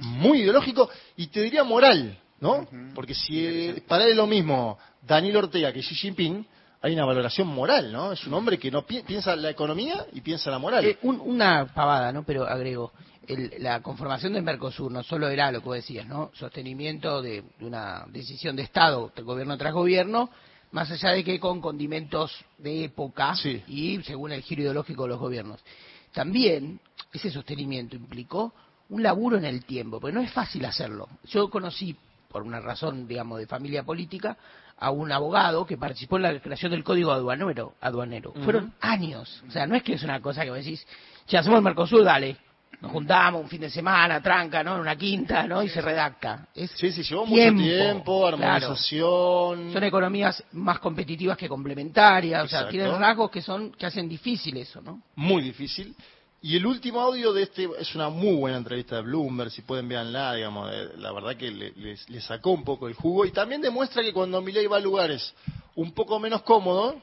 S25: muy ideológico y te diría moral, ¿no? Porque si para él es lo mismo Daniel Ortega que Xi Jinping. Hay una valoración moral, ¿no? Es un hombre que no pi- piensa la economía y piensa la moral.
S22: Eh, un- una pavada, ¿no? Pero agrego, el- la conformación del Mercosur no solo era lo que vos decías, ¿no? Sostenimiento de, de una decisión de Estado, de gobierno tras gobierno, más allá de que con condimentos de época y según el giro ideológico de los gobiernos. También ese sostenimiento implicó un laburo en el tiempo, porque no es fácil hacerlo. Yo conocí, por una razón, digamos, de familia política, a un abogado que participó en la creación del código aduanero. aduanero. Fueron años. O sea, no es que es una cosa que vos decís, che, hacemos el Mercosur, dale. Nos juntamos un fin de semana, tranca, ¿no? En una quinta, ¿no? Y se redacta. Es
S25: sí, sí, llevó mucho tiempo, armonización.
S22: Son economías más competitivas que complementarias. O sea, tienen rasgos que son que hacen difícil eso, ¿no?
S25: muy difícil. Y el último audio de este es una muy buena entrevista de Bloomberg, si pueden véanla, digamos, la verdad que le, le- le sacó un poco el jugo y también demuestra que cuando Milei va a lugares un poco menos cómodos,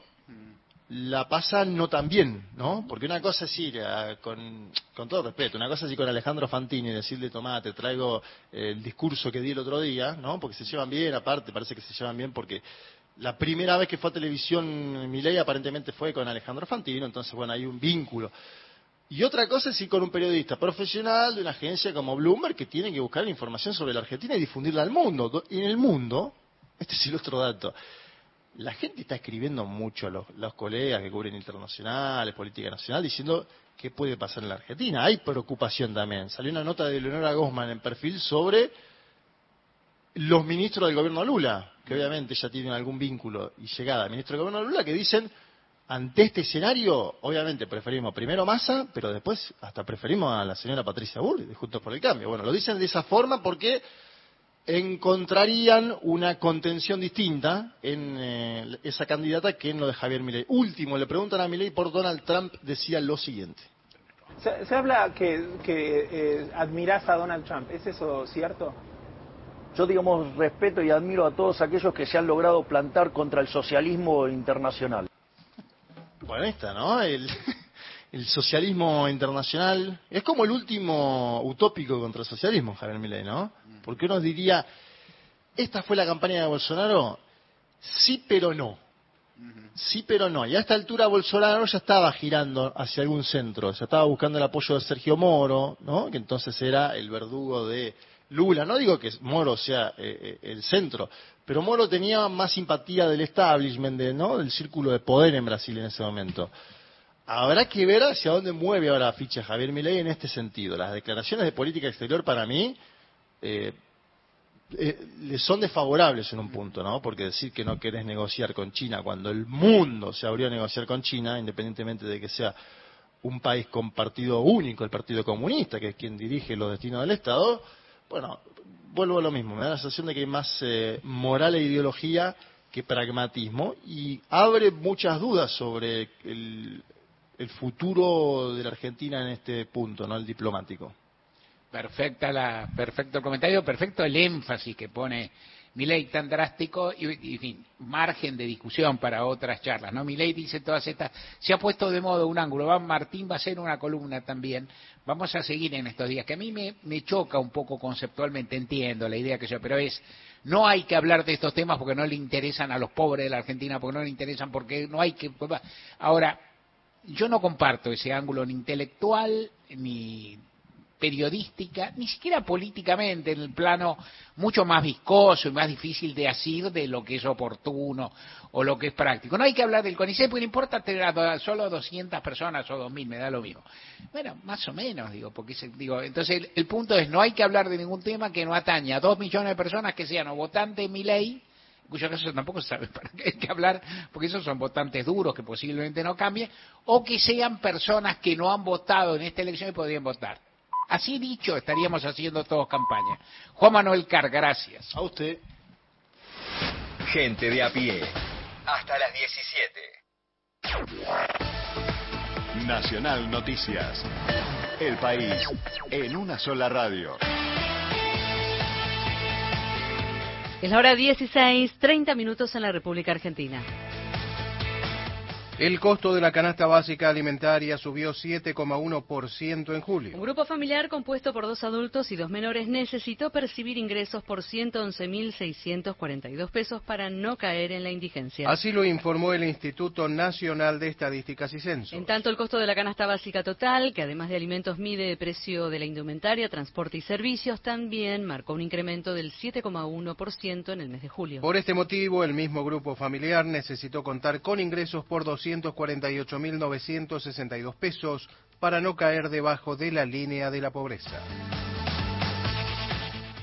S25: la pasa no tan bien, ¿no? Porque una cosa es ir, a- con, con todo respeto, una cosa es ir con Alejandro Fantini y decirle, tomá, te traigo eh, el discurso que di el otro día, ¿no? Porque se llevan bien, aparte, parece que se llevan bien porque la primera vez que fue a televisión Milei aparentemente fue con Alejandro Fantino, entonces, bueno, hay un vínculo. Y otra cosa es ir con un periodista profesional de una agencia como Bloomberg que tiene que buscar información sobre la Argentina y difundirla al mundo. Do- Y en el mundo, este es el otro dato, la gente está escribiendo mucho, los, los colegas que cubren internacionales, política nacional, diciendo qué puede pasar en la Argentina. Hay preocupación también. Salió una nota de Leonora Gosman en perfil sobre los ministros del gobierno Lula, que obviamente ya tienen algún vínculo y llegada al ministro del gobierno Lula, que dicen, ante este escenario, obviamente preferimos primero Massa, pero después hasta preferimos a la señora Patricia Bull, de Juntos por el Cambio. Bueno, lo dicen de esa forma porque encontrarían una contención distinta en eh, esa candidata que en lo de Javier Milei. Último, le preguntan a Milei por Donald Trump, decía lo siguiente.
S28: Se, se habla que, que eh, admirás a Donald Trump. ¿Es eso cierto?
S29: Yo, digamos, respeto y admiro a todos aquellos que se han logrado plantar contra el socialismo internacional.
S25: Bueno, esta, ¿no? El, el socialismo internacional es como el último utópico contra el socialismo, Javier Milei, ¿no? Porque uno diría, esta fue la campaña de Bolsonaro, sí pero no. Sí pero no. Y a esta altura Bolsonaro ya estaba girando hacia algún centro, ya estaba buscando el apoyo de Sergio Moro, ¿no? Que entonces era el verdugo de Lula. No digo que Moro sea eh, eh, el centro, pero Moro tenía más simpatía del establishment, de, ¿no? Del círculo de poder en Brasil en ese momento. Habrá que ver hacia dónde mueve ahora la ficha Javier Milei en este sentido. Las declaraciones de política exterior para mí eh, eh, son desfavorables en un punto, ¿no? Porque decir que no querés negociar con China cuando el mundo se abrió a negociar con China, independientemente de que sea un país con partido único, el Partido Comunista, que es quien dirige los destinos del Estado, bueno, vuelvo a lo mismo. Me da la sensación de que hay más eh, moral e ideología que pragmatismo y abre muchas dudas sobre el, el futuro de la Argentina en este punto, ¿no? El diplomático.
S2: Perfecta la, perfecto el comentario, perfecto el énfasis que pone Milei tan drástico y, en fin, margen de discusión para otras charlas, ¿no? Milei dice todas estas, se ha puesto de modo un ángulo, va, Martín va a hacer una columna también, vamos a seguir en estos días, que a mí me, me choca un poco conceptualmente, entiendo la idea que yo, pero es, no hay que hablar de estos temas porque no le interesan a los pobres de la Argentina, porque no le interesan, porque no hay que... Ahora, yo no comparto ese ángulo ni intelectual ni periodística, ni siquiera políticamente, en el plano mucho más viscoso y más difícil de asir de lo que es oportuno o lo que es práctico. No hay que hablar del CONICET, porque no importa tener a solo 200 personas o 2.000, me da lo mismo. Bueno, más o menos, digo, porque digo, entonces el, punto es, no hay que hablar de ningún tema que no atañe a dos millones de personas que sean o votantes de mi ley, en cuyo caso tampoco se sabe para qué hay que hablar, porque esos son votantes duros que posiblemente no cambien, o que sean personas que no han votado en esta elección y podrían votar. Así dicho, estaríamos haciendo todos campaña. Juan Manuel Car, gracias.
S25: A usted.
S5: Gente de a pie. Hasta las 17.
S16: Nacional Noticias. El país en una sola radio.
S8: Es la hora 16, 30 minutos en la República Argentina.
S17: El costo de la canasta básica alimentaria subió 7,1% en julio.
S8: Un grupo familiar compuesto por dos adultos y dos menores necesitó percibir ingresos por 111.642 pesos para no caer en la indigencia.
S17: Así lo informó el Instituto Nacional de Estadísticas y Censos.
S8: En tanto, el costo de la canasta básica total, que además de alimentos mide el precio de la indumentaria, transporte y servicios, también marcó un incremento del 7,1% en el mes de julio.
S17: Por este motivo, el mismo grupo familiar necesitó contar con ingresos por 200 248.962 pesos para no caer debajo de la línea de la pobreza.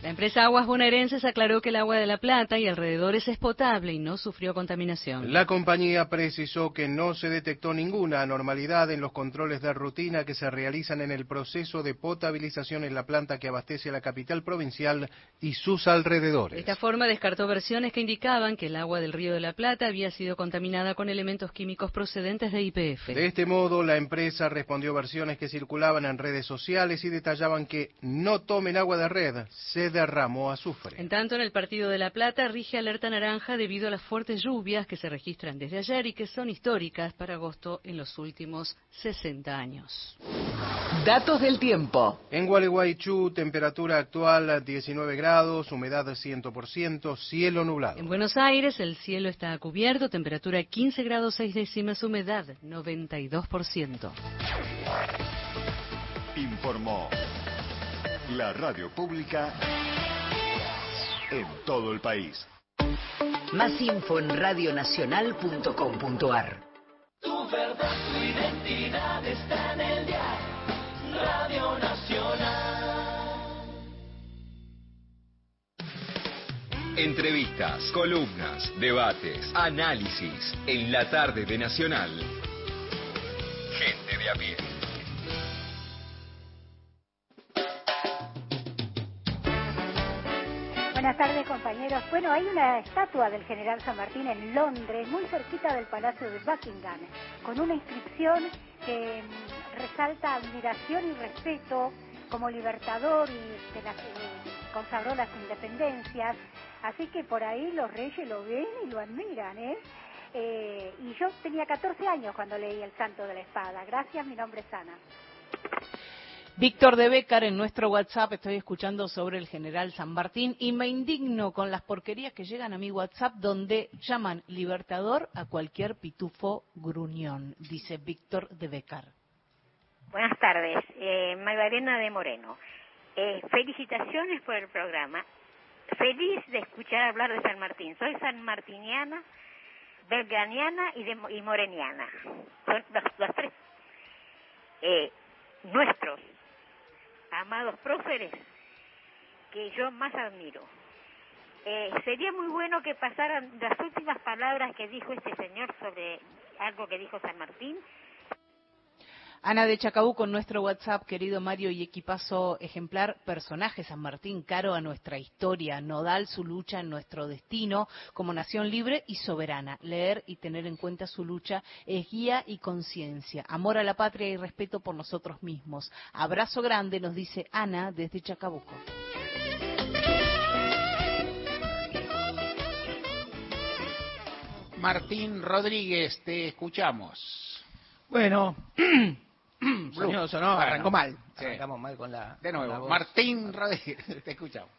S8: La empresa Aguas Bonaerenses aclaró que el agua de La Plata y alrededores es potable y no sufrió contaminación.
S17: La compañía precisó que no se detectó ninguna anormalidad en los controles de rutina que se realizan en el proceso de potabilización en la planta que abastece a la capital provincial y sus alrededores.
S8: De esta forma descartó versiones que indicaban que el agua del río de La Plata había sido contaminada con elementos químicos procedentes de IPF.
S17: De este modo, la empresa respondió versiones que circulaban en redes sociales y detallaban que no tomen agua de red, se derramó azufre.
S8: En tanto, en el partido de La Plata rige alerta naranja debido a las fuertes lluvias que se registran desde ayer y que son históricas para agosto en los últimos 60 años.
S6: Datos del tiempo.
S17: En Gualeguaychú, temperatura actual 19 grados, humedad 100%, cielo nublado.
S8: En Buenos Aires, el cielo está cubierto, temperatura 15 grados 6 décimas, humedad 92%.
S16: Informó la radio pública en todo el país.
S6: Más info en radionacional.com.ar.
S3: Tu verdad, tu identidad está en el día. Radio Nacional.
S5: Entrevistas, columnas, debates, análisis en la tarde de Nacional. Gente de a pie.
S30: Buenas tardes, compañeros. Bueno, hay una estatua del general San Martín en Londres, muy cerquita del Palacio de Buckingham, con una inscripción que mm, resalta admiración y respeto como libertador y se las, eh, consagró las independencias. Así que por ahí los reyes lo ven y lo admiran, ¿eh? Eh, y yo tenía 14 años cuando leí El Santo de la Espada. Gracias, mi nombre es Ana.
S21: Víctor de Becar en nuestro WhatsApp, estoy escuchando sobre el general San Martín y me indigno con las porquerías que llegan a mi WhatsApp donde llaman libertador a cualquier pitufo gruñón, dice Víctor de Becar.
S31: Buenas tardes, eh, Magdalena de Moreno. Eh, felicitaciones por el programa. Feliz de escuchar hablar de San Martín. Soy sanmartiniana, belgraniana y, de, y moreniana. Son los, los tres. Eh, nuestros amados próceres que yo más admiro. Eh, sería muy bueno que pasaran las últimas palabras que dijo este señor sobre algo que dijo San Martín.
S21: Ana de Chacabuco en nuestro WhatsApp, querido Mario y equipazo ejemplar, personaje San Martín, caro a nuestra historia, nodal su lucha en nuestro destino como nación libre y soberana. Leer y tener en cuenta su lucha es guía y conciencia, amor a la patria y respeto por nosotros mismos. Abrazo grande, nos dice Ana desde Chacabuco.
S2: Martín Rodríguez, te escuchamos.
S22: Bueno, Soñoso, ¿no?
S2: Bueno,
S22: Arrancó mal.
S2: sí.
S22: Arrancamos mal con la.
S2: De
S22: la
S2: nuevo. Martín Rodríguez, te escuchamos.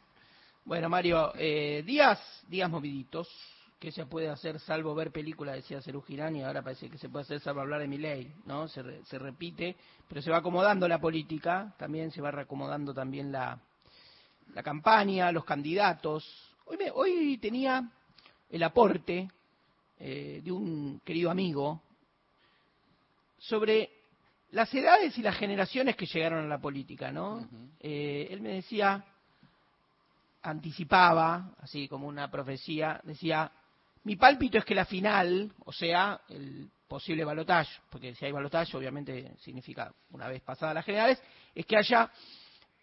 S22: Bueno, Mario, eh, días, días moviditos. ¿Qué se puede hacer salvo ver películas? Decía Cerú Girán, y ahora parece que se puede hacer salvo hablar de mi ley, ¿no? Se, re- se repite, pero se va acomodando la política, también se va reacomodando también la, la campaña, los candidatos. Hoy, me- hoy tenía el aporte eh, de un querido amigo sobre las edades y las generaciones que llegaron a la política, ¿no? Eh, él me decía, anticipaba, así como una profecía, decía, mi pálpito es que la final, o sea, el posible balotaje, porque si hay balotaje obviamente significa una vez pasadas las generales, es que haya,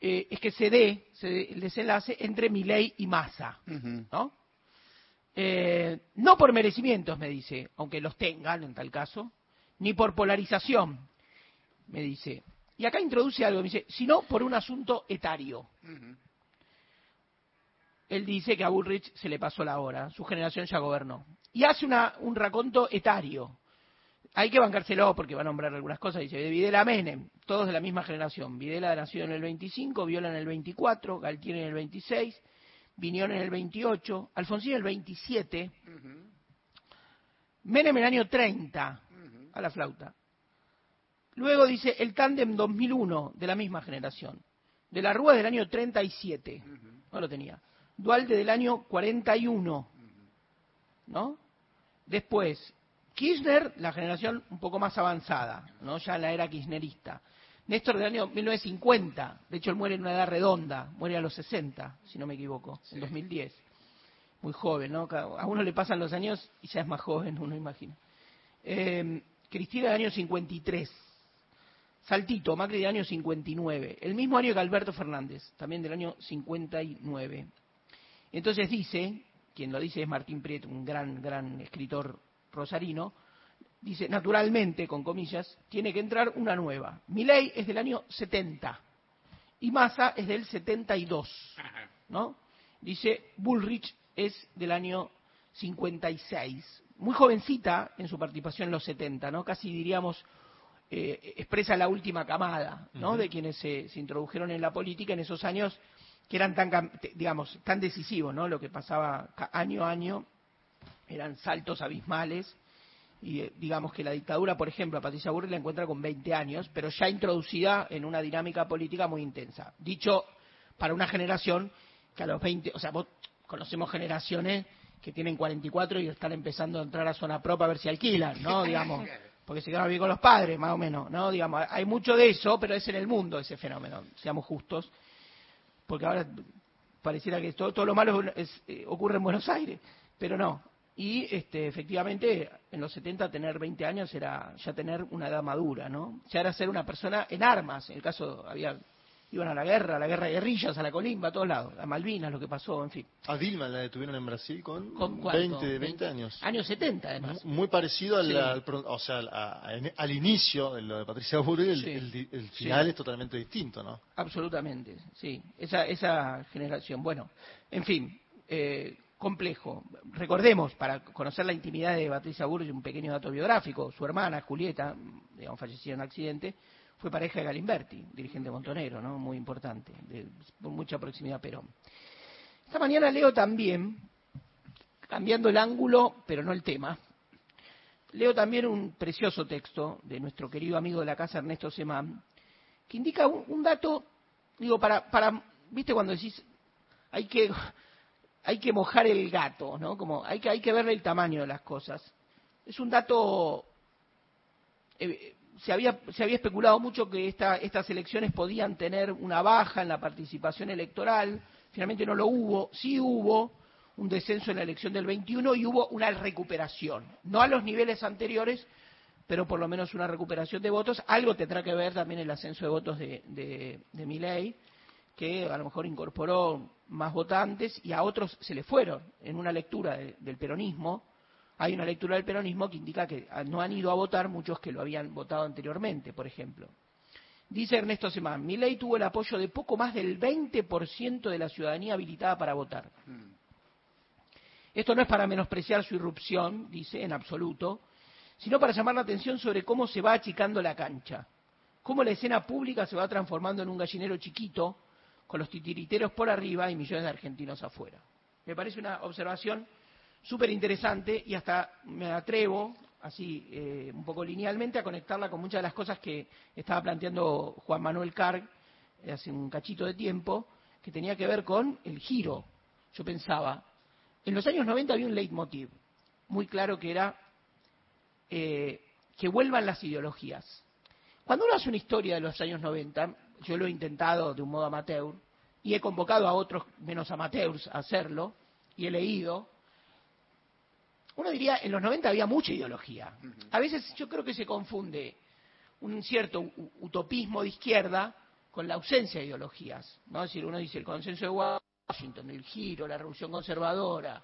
S22: eh, es que se dé, se dé el desenlace entre Milei y Massa, ¿no? Eh, no por merecimientos, me dice, aunque los tengan en tal caso, ni por polarización, me dice. Y acá introduce algo, me dice, sino por un asunto etario. Él dice que a Bullrich se le pasó la hora, su generación ya gobernó. Y hace una, un raconto etario. Hay que bancárselo porque va a nombrar algunas cosas. Dice, de Videla a Menem, todos de la misma generación. Videla nació en el 25, Viola en el 24, Galtier en el 26, Viñón en el 28, Alfonsín en el 27, Menem en el año 30, a la flauta. Luego dice el tándem 2001, de la misma generación. De la Rúa del año 37, no lo tenía. Dualde del año 41, ¿no? Después, Kirchner, la generación un poco más avanzada, ¿no? Ya la era kirchnerista. Néstor del año 1950, de hecho él muere en una edad redonda, muere a los 60, si no me equivoco, en 2010. Muy joven, ¿no? A uno le pasan los años y ya es más joven, uno imagina. Eh, Cristina del año 53. Saltito, Macri del año 59. El mismo año que Alberto Fernández, también del año 59. Entonces dice, quien lo dice es Martín Prieto, un gran, gran escritor rosarino, dice, naturalmente, con comillas, tiene que entrar una nueva. Mi ley es del año 70 y Massa es del 72, ¿no? Dice, Bullrich es del año 56. Muy jovencita en su participación en los 70, ¿no? Casi diríamos, eh, expresa la última camada, ¿no? De quienes se, se introdujeron en la política en esos años que eran tan, digamos, tan decisivos, ¿no? Lo que pasaba año a año eran saltos abismales y eh, digamos que la dictadura, por ejemplo, a Patricia Burri la encuentra con 20 años, pero ya introducida en una dinámica política muy intensa. Dicho para una generación que a los 20, o sea, vos conocemos generaciones que tienen 44 y están empezando a entrar a zona pro para ver si alquilan, ¿no? Digamos, porque se quedaron bien con los padres, más o menos, ¿no? Digamos, hay mucho de eso, pero es en el mundo ese fenómeno, seamos justos, porque ahora pareciera que todo, todo lo malo es- eh, ocurre en Buenos Aires, pero no. Y este, efectivamente, en los 70 tener 20 años era ya tener una edad madura, ¿no? Ya era ser una persona en armas. En el caso, había iban a la guerra, a la guerra de guerrillas, a la colimba, a todos lados, a Malvinas, lo que pasó, en fin.
S25: A Dilma la detuvieron en Brasil con,
S22: ¿Con cuánto?
S25: 20, 20 años.
S22: Años 70, además.
S25: Muy parecido al,
S22: Sí.
S25: al o sea, al, al inicio de lo de Patricia Bullrich, el,
S22: Sí.
S25: el- el final
S22: Sí.
S25: es totalmente distinto, ¿no?
S22: Absolutamente, sí. Esa, esa generación. Bueno, en fin, eh, complejo. Recordemos, para conocer la intimidad de Patricia Burge, un pequeño dato biográfico. Su hermana, Julieta, digamos, fallecida en un accidente, fue pareja de Galimberti, dirigente montonero, ¿no? Muy importante, de mucha proximidad a Perón. Esta mañana leo también, cambiando el ángulo, pero no el tema, leo también un precioso texto de nuestro querido amigo de la casa, Ernesto Semán, que indica un, un dato, digo, para, para, viste cuando decís, hay que, hay que mojar el gato, ¿no? Como hay que, hay que verle el tamaño de las cosas. Es un dato, eh, se había, se había especulado mucho que esta, estas elecciones podían tener una baja en la participación electoral, finalmente no lo hubo, sí hubo un descenso en la elección del 21 y hubo una recuperación, no a los niveles anteriores, pero por lo menos una recuperación de votos. Algo tendrá que ver también el ascenso de votos de, de, que a lo mejor incorporó más votantes y a otros se le fueron. En una lectura de- del peronismo, hay una lectura del peronismo que indica que no han ido a votar muchos que lo habían votado anteriormente, por ejemplo. Dice Ernesto Semán, Milei tuvo el apoyo de poco más del 20% de la ciudadanía habilitada para votar. Esto no es para menospreciar su irrupción, dice, en absoluto, sino para llamar la atención sobre cómo se va achicando la cancha, cómo la escena pública se va transformando en un gallinero chiquito, con los titiriteros por arriba y millones de argentinos afuera. Me parece una observación súper interesante y hasta me atrevo, así eh, un poco linealmente, a conectarla con muchas de las cosas que estaba planteando Juan Manuel Carg eh, hace un cachito de tiempo, que tenía que ver con el giro. Yo pensaba, en los años 90 había un leitmotiv muy claro que era eh, que vuelvan las ideologías. Cuando uno hace una historia de los años 90, yo lo he intentado de un modo amateur y he convocado a otros menos amateurs a hacerlo y he leído. Uno diría, en los 90 había mucha ideología. A veces yo creo que se confunde un cierto utopismo de izquierda con la ausencia de ideologías. ¿no? Es decir, uno dice el consenso de Washington, el giro, la revolución conservadora,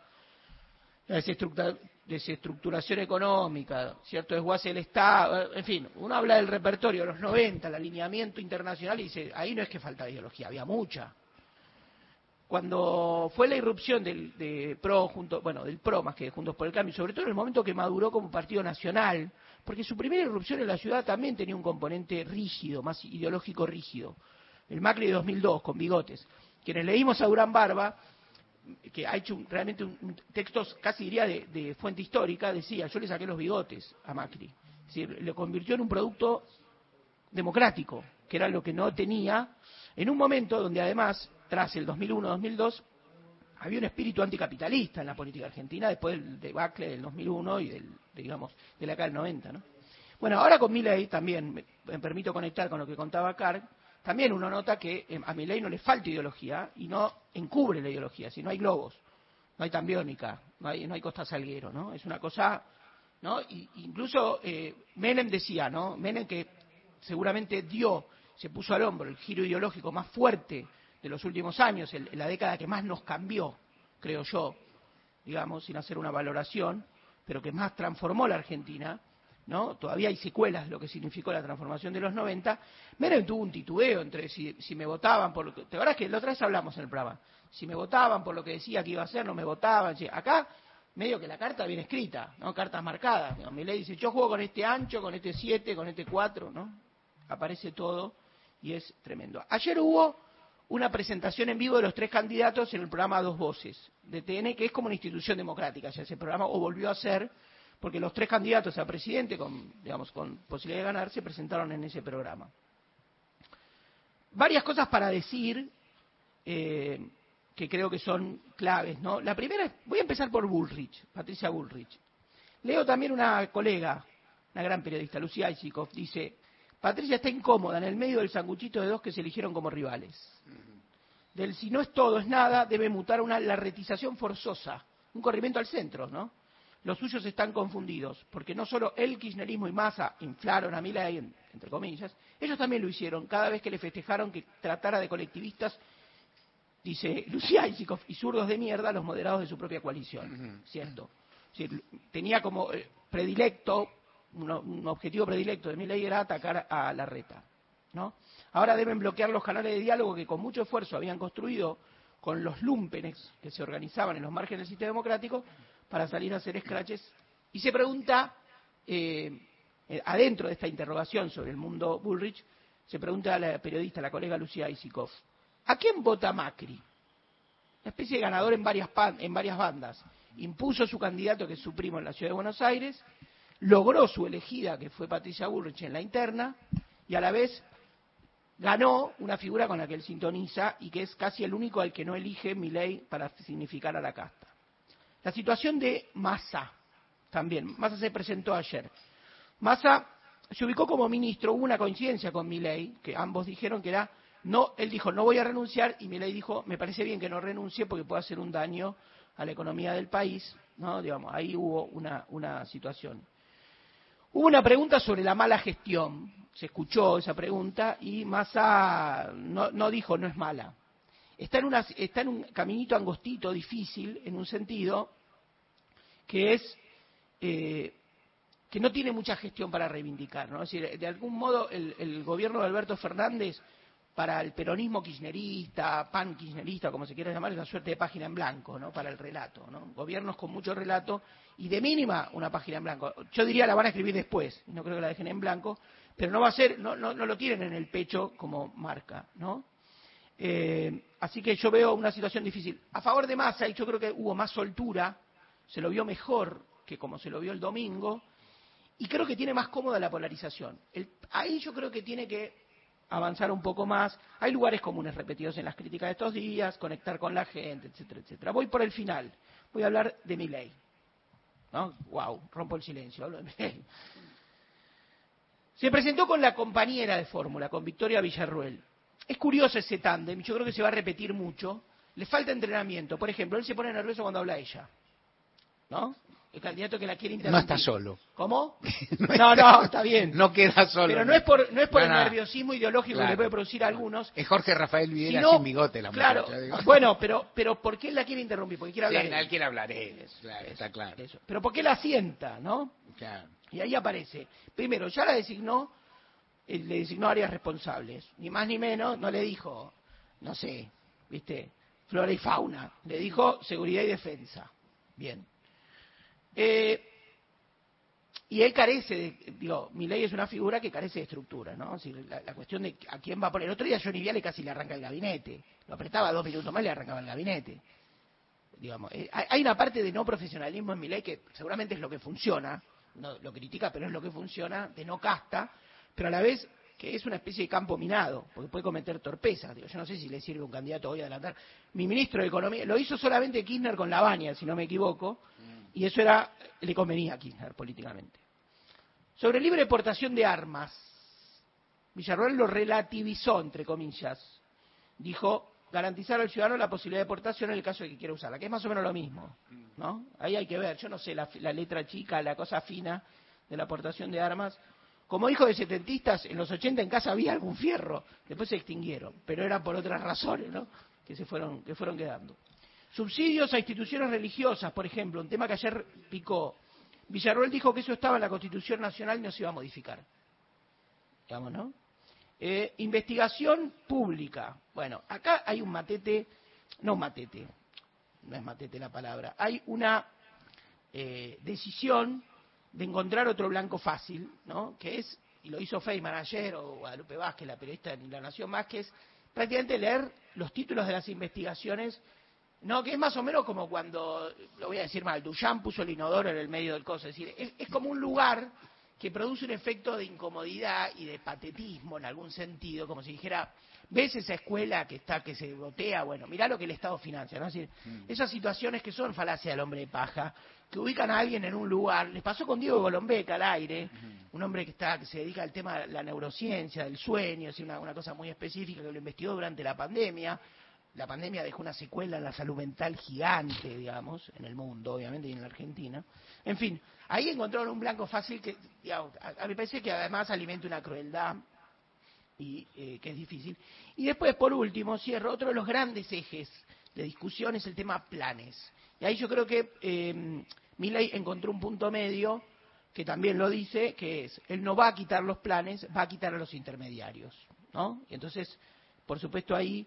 S22: la desestructura- desestructuración económica, cierto desguace del Estado, en fin, uno habla del repertorio de los 90, el alineamiento internacional y dice, ahí no es que falta ideología, había mucha. Cuando fue la irrupción del de PRO, junto, bueno, del PRO más que de Juntos por el Cambio, sobre todo en el momento que maduró como partido nacional, porque su primera irrupción en la ciudad también tenía un componente rígido, más ideológico rígido. El Macri de 2002, con bigotes. Quienes leímos a Durán Barba, que ha hecho un- realmente un, textos casi diría de, de fuente histórica, decía, yo le saqué los bigotes a Macri. Es decir, lo convirtió en un producto democrático, que era lo que no tenía, en un momento donde además, tras el 2001-2002, había un espíritu anticapitalista en la política argentina después del debacle del 2001 y del, de, digamos, de la del 90, ¿no? Bueno, ahora con Milley también, me, permito conectar con lo que contaba Carg, también uno nota que eh, a Milley no le falta ideología y no encubre la ideología, si no hay globos, no hay tambiónica, no hay, no hay Costa Salguero, ¿no? Es una cosa, ¿no? Y, incluso eh, Menem decía, ¿no? Menem que seguramente dio, se puso al hombro el giro ideológico más fuerte de los últimos años, la década que más nos cambió, creo yo, digamos, sin hacer una valoración, pero que más transformó la Argentina, ¿no? Todavía hay secuelas de lo que significó la transformación de los 90. Menem tuvo un titubeo entre si, si me votaban por lo que... ¿Te acuerdas que la otra vez hablamos en el programa? Si me votaban por lo que decía que iba a hacer, no me votaban. Acá, medio que la carta viene escrita, ¿no? Cartas marcadas. ¿no? Milei dice, yo juego con este ancho, con este 7, con este 4, ¿no? Aparece todo y es tremendo. Ayer hubo una presentación en vivo de los tres candidatos en el programa Dos Voces de TN, que es como una institución democrática, ya ese programa, o volvió a ser, porque los tres candidatos a presidente, con, digamos, con posibilidad de ganar, se presentaron en ese programa. Varias cosas para decir eh, que creo que son claves, ¿no? La primera, voy a empezar por Bullrich, Patricia Bullrich. Leo también una colega, una gran periodista, Lucía Isikoff, dice, Patricia está incómoda en el medio del sanguchito de dos que se eligieron como rivales. Del si no es todo, es nada, debe mutar una larretización forzosa, un corrimiento al centro, ¿no? los suyos están confundidos, porque no solo el kirchnerismo y Massa inflaron a Milei, en- entre comillas, ellos también lo hicieron cada vez que le festejaron que tratara de colectivistas, dice Lucía Isikoff, y zurdos de mierda los moderados de su propia coalición, ¿cierto? Tenía como eh, predilecto, un, objetivo predilecto de Milei era atacar a la reta, ¿no? Ahora deben bloquear los canales de diálogo que con mucho esfuerzo habían construido con los lumpenes que se organizaban en los márgenes del sistema democrático para salir a hacer scratches. Y se pregunta, eh, eh, adentro de esta interrogación sobre el mundo Bullrich, se pregunta a la periodista, la colega Lucía Isikoff, ¿a quién vota Macri? Una especie de ganador en varias, pan- en varias bandas. Impuso su candidato, que es su primo en la ciudad de Buenos Aires, logró su elegida, que fue Patricia Bullrich, en la interna, y a la vez ganó una figura con la que él sintoniza y que es casi el único al que no elige Milei para significar a la casta. La situación de Massa también. Massa se presentó ayer. Massa se ubicó como ministro, hubo una coincidencia con Milei, que ambos dijeron que era, no, él dijo, no voy a renunciar, y Milei dijo, me parece bien que no renuncie porque puede hacer un daño a la economía del país, ¿no? Digamos, ahí hubo una, una situación. Hubo una pregunta sobre la mala gestión, se escuchó esa pregunta y Massa no, dijo no es mala. Está en, una, está en un caminito angostito, difícil, en un sentido, que es eh, que no tiene mucha gestión para reivindicar. ¿no? Es decir, de algún modo el gobierno de Alberto Fernández, para el peronismo kirchnerista, pan kirchnerista, como se quiera llamar, es una suerte de página en blanco ¿no? para el relato. ¿no? Gobiernos con mucho relato y de mínima una página en blanco. Yo diría la van a escribir después, no creo que la dejen en blanco, pero no va a ser, no, no, no lo tienen en el pecho como marca. ¿no? Eh, así que yo veo una situación difícil. A favor de Massa, y yo creo que hubo más soltura, se lo vio mejor que como se lo vio el domingo, y creo que tiene más cómoda la polarización. El- ahí yo creo que tiene que avanzar un poco más. Hay lugares comunes repetidos en las críticas de estos días, conectar con la gente, etcétera, etcétera. Voy por el final. Voy a hablar de mi ley. ¿No? Wow, rompo el silencio, hablo de Milei. Se presentó con la compañera de fórmula, con Victoria Villarruel. Es curioso ese tándem, yo creo que se va a repetir mucho. Le falta entrenamiento. Por ejemplo, él se pone nervioso cuando habla ella. ¿No? El candidato que la quiere
S2: No
S22: interrumpir.
S2: está solo.
S22: ¿Cómo? No, no, está bien.
S2: No queda solo.
S22: Pero no es por, no es por
S2: No,
S22: el
S2: no.
S22: nerviosismo ideológico que le puede producir a algunos.
S2: Es Jorge Rafael Videla
S22: sino-
S2: sin bigote la
S22: Claro,
S2: muchacha,
S22: bueno, pero, pero ¿por qué él la quiere interrumpir? Porque quiere hablar
S2: Sí,
S22: él.
S2: él quiere hablar él, claro, está claro.
S22: Pero ¿por qué la sienta, no?
S2: Claro.
S22: Y ahí aparece. Primero, ya la designó, eh, le designó áreas responsables. Ni más ni menos, no le dijo, no sé, viste, flora y fauna. Le dijo seguridad y defensa. Bien. Eh, y él carece de, digo, Milei es una figura que carece de estructura, ¿no? Decir, la, cuestión de a quién va a poner. El otro día Johnny Viale casi le arranca el gabinete. Lo apretaba dos minutos más y le arrancaba el gabinete. Digamos, eh, hay una parte de no profesionalismo en Milei que seguramente es lo que funciona, no lo critica, pero es lo que funciona, de no casta, pero a la vez que es una especie de campo minado, porque puede cometer torpezas. Digo, yo no sé si le sirve a un candidato hoy adelantar. Mi ministro de Economía, lo hizo solamente Kirchner con la baña, si no me equivoco, y eso era le convenía a Kirchner políticamente. Sobre libre exportación de armas, Villarroel lo relativizó, entre comillas. Dijo garantizar al ciudadano la posibilidad de exportación en el caso de que quiera usarla, que es más o menos lo mismo. ¿no? Ahí hay que ver, yo no sé la, la letra chica, la cosa fina de la aportación de armas. Como hijo de setentistas, en los 80 en casa había algún fierro, después se extinguieron, pero era por otras razones ¿no? que se fueron, que fueron quedando. Subsidios a instituciones religiosas, por ejemplo, un tema que ayer picó. Villarroel dijo que eso estaba en la Constitución Nacional y no se iba a modificar. Digamos, ¿no? Eh, investigación pública. Bueno, acá hay un matete, no matete, no es matete la palabra, hay una eh, decisión de encontrar otro blanco fácil, ¿no? Que es, y lo hizo Feynman ayer, o Guadalupe Vázquez, la periodista de La Nación más, que es prácticamente leer los títulos de las investigaciones no, que es más o menos como cuando, lo voy a decir mal, Duchamp puso el inodoro en el medio del coso. Es decir, es, es como un lugar que produce un efecto de incomodidad y de patetismo en algún sentido, como si dijera, ves esa escuela que está, que se botea, bueno, mirá lo que el Estado financia, ¿no? Es decir, esas situaciones que son falacia del hombre de paja, que ubican a alguien en un lugar, les pasó con Diego Golombek al aire, un hombre que está, que se dedica al tema de la neurociencia, del sueño, es decir, una, una cosa muy específica que lo investigó durante la pandemia, la pandemia dejó una secuela en la salud mental gigante, digamos, en el mundo, obviamente, y en la Argentina. En fin, ahí encontraron un blanco fácil que, digamos, a, a mí me parece que además alimenta una crueldad y eh, que es difícil. Y después, por último, cierro, otro de los grandes ejes de discusión es el tema planes. Y ahí yo creo que eh, Milley encontró un punto medio que también lo dice, que es, él no va a quitar los planes, va a quitar a los intermediarios, ¿no? Y entonces, por supuesto, ahí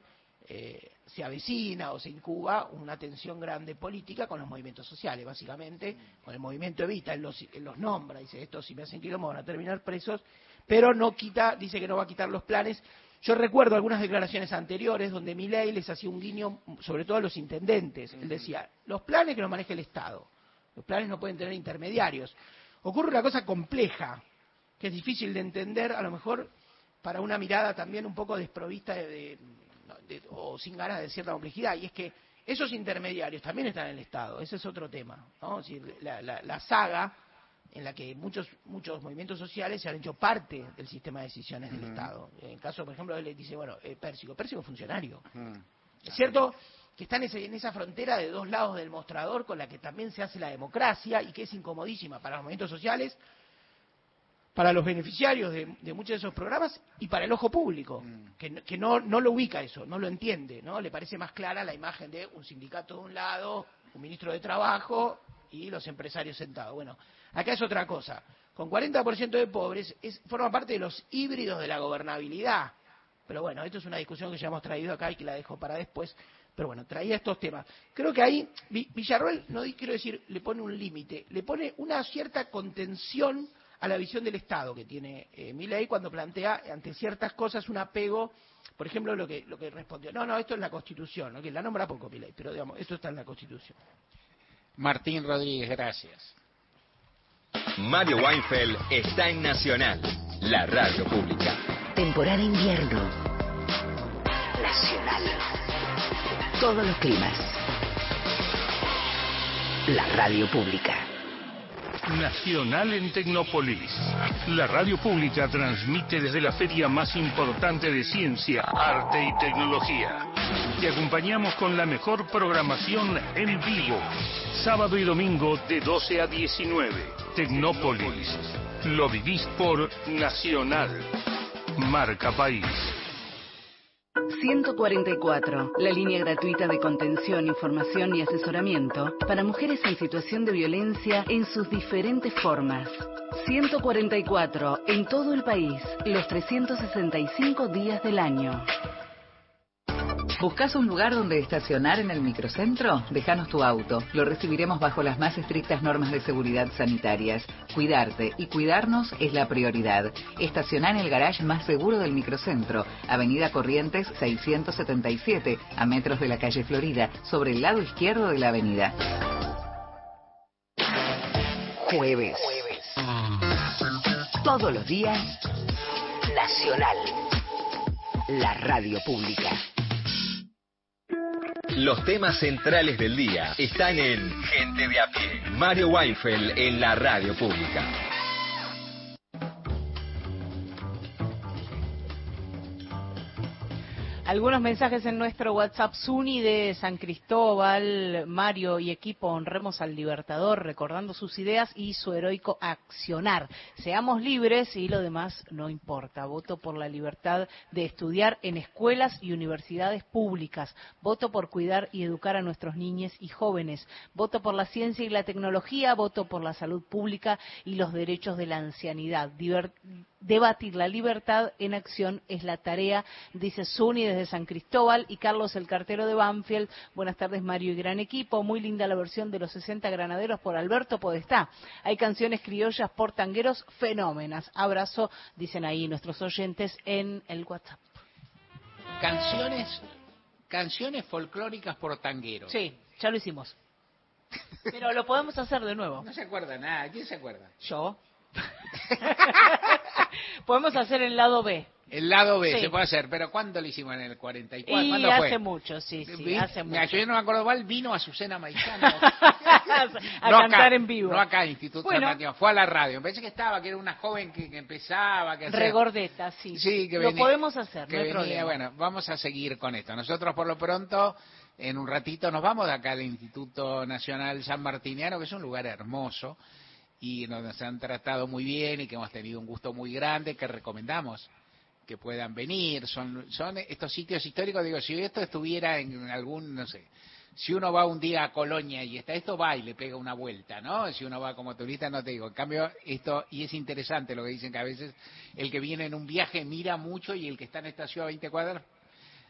S22: eh, se avecina o se incuba una tensión grande política con los movimientos sociales, básicamente, con el movimiento Evita, él los, él los nombra, dice, estos si me hacen quilombo van a terminar presos, pero no quita, dice que no va a quitar los planes. Yo recuerdo algunas declaraciones anteriores donde Milei les hacía un guiño, sobre todo a los intendentes. Él decía, los planes que los maneja el Estado, los planes no pueden tener intermediarios. Ocurre una cosa compleja, que es difícil de entender, a lo mejor para una mirada también un poco desprovista de, de- de- o sin ganas de cierta complejidad, y es que esos intermediarios también están en el Estado, ese es otro tema. ¿no? Es decir, la, la- la saga en la que muchos muchos movimientos sociales se han hecho parte del sistema de decisiones del Estado. En el caso, por ejemplo, él dice, bueno, eh, Pérsico, Pérsico es funcionario. Es cierto que está en, ese- en esa frontera de dos lados del mostrador con la que también se hace la democracia y que es incomodísima para los movimientos sociales, para los beneficiarios de, de muchos de esos programas y para el ojo público, que, no- que no, no lo ubica eso, no lo entiende, ¿no? Le parece más clara la imagen de un sindicato de un lado, un ministro de Trabajo y los empresarios sentados. Bueno, acá es otra cosa. Con 40% de pobres, es, forma parte de los híbridos de la gobernabilidad. Pero bueno, esto es una discusión que ya hemos traído acá y que la dejo para después. Pero bueno, traía estos temas. Creo que ahí Vi- Villarroel, no quiero decir, le pone un límite, le pone una cierta contención a la visión del Estado que tiene eh, Milei cuando plantea ante ciertas cosas un apego, por ejemplo, lo que, lo que respondió. No, no, esto es la Constitución, ¿no? que la nombra poco Milei, pero digamos, esto está en la Constitución.
S2: Martín Rodríguez, gracias.
S5: Mario Weinfeld está en Nacional, la radio pública.
S6: Temporada invierno. Nacional. Todos los climas. La radio pública.
S32: Nacional en Tecnópolis. La radio pública transmite desde la feria más importante de ciencia, arte y tecnología. Te acompañamos con la mejor programación en vivo. Sábado y domingo de 12 a 19. Tecnópolis. Lo vivís por Nacional. Marca País.
S8: 144, la línea gratuita de contención, información y asesoramiento para mujeres en situación de violencia en sus diferentes formas. 144, en todo el país, los 365 días del año.
S33: ¿Buscas un lugar donde estacionar en el microcentro? Déjanos tu auto. Lo recibiremos bajo las más estrictas normas de seguridad sanitarias. Cuidarte y cuidarnos es la prioridad. Estacionar en el garage más seguro del microcentro, Avenida Corrientes 677, a metros de la calle Florida, sobre el lado izquierdo de la avenida.
S6: Jueves. Todos los días. Nacional. La radio pública.
S5: Los temas centrales del día están en Gente de a pie. Mario Weinfeld en la radio pública.
S21: Algunos mensajes en nuestro WhatsApp Suni de San Cristóbal, Mario y equipo honremos al Libertador recordando sus ideas y su heroico accionar. Seamos libres y lo demás no importa. Voto por la libertad de estudiar en escuelas y universidades públicas. Voto por cuidar y educar a nuestros niños y jóvenes. Voto por la ciencia y la tecnología. Voto por la salud pública y los derechos de la ancianidad. Debatir la libertad en acción es la tarea, dice Suni desde San Cristóbal y Carlos el cartero de Banfield. Buenas tardes Mario y gran equipo. Muy linda la versión de los 60 granaderos por Alberto Podestá. Hay canciones criollas por tangueros fenómenas. Abrazo, dicen ahí nuestros oyentes en el WhatsApp.
S2: Canciones, canciones folclóricas por tangueros.
S21: Sí, ya lo hicimos. Pero lo podemos hacer de nuevo.
S2: No se acuerda nada. ¿Quién se acuerda?
S21: Yo. Podemos hacer el lado B.
S2: El lado B
S21: Sí.
S2: se puede hacer, pero ¿cuándo lo hicimos en el 44?
S21: Y
S2: ¿Cuándo
S21: hace
S2: fue?
S21: mucho, sí, sí, hace mucho.
S2: yo no me acuerdo cuál vino Azucena Maizano.
S21: a
S2: No
S21: cantar
S2: acá,
S21: en vivo.
S2: No acá, Instituto
S21: Bueno.
S2: San fue a la radio. Me parece que estaba, que era una joven que, que empezaba. Que
S21: Regordeta, sí.
S2: Sí, que
S21: Lo
S2: venía-
S21: podemos hacer,
S2: que
S21: no hay
S2: venía,
S21: problema.
S2: Bueno, vamos a seguir con esto. Nosotros, por lo pronto, en un ratito nos vamos de acá al Instituto Nacional San Martiniano, que es un lugar hermoso y donde se han tratado muy bien y que hemos tenido un gusto muy grande, que recomendamos que puedan venir. Son, son estos sitios históricos, digo, si esto estuviera en algún, no sé, si uno va un día a Colonia y está esto, va y le pega una vuelta, ¿no? Si uno va como turista, no te digo. En cambio, esto, y es interesante lo que dicen que a veces el que viene en un viaje mira mucho y el que está en esta ciudad a 20 cuadras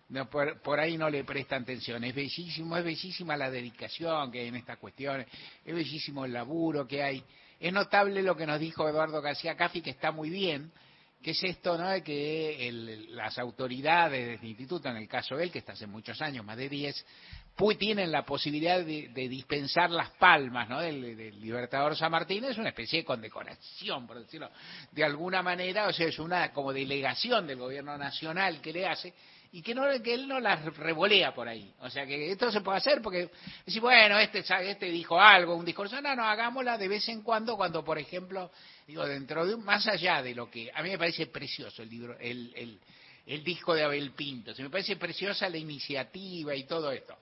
S2: no, por, por ahí no le presta atención. Es bellísimo, es bellísima la dedicación que hay en estas cuestiones, es bellísimo el laburo que hay. Es notable lo que nos dijo Eduardo García Caffi, que está muy bien, que es esto, ¿no? De que el- las autoridades del instituto, en el caso de él, que está hace muchos años, más de 10, pu- tienen la posibilidad de, de dispensar las palmas, ¿no? Del, del Libertador San Martín, es una especie de condecoración, por decirlo de alguna manera, o sea, es una como delegación del gobierno nacional que le hace, y que no él no las revolea por ahí. O sea que esto se puede hacer porque decir, bueno, este este dijo algo, un discurso, no, no, hagámosla de vez en cuando cuando por ejemplo, digo, dentro de más allá de lo que a mí me parece precioso el libro el, el, disco de Abel Pinto, se me parece preciosa la iniciativa y todo esto.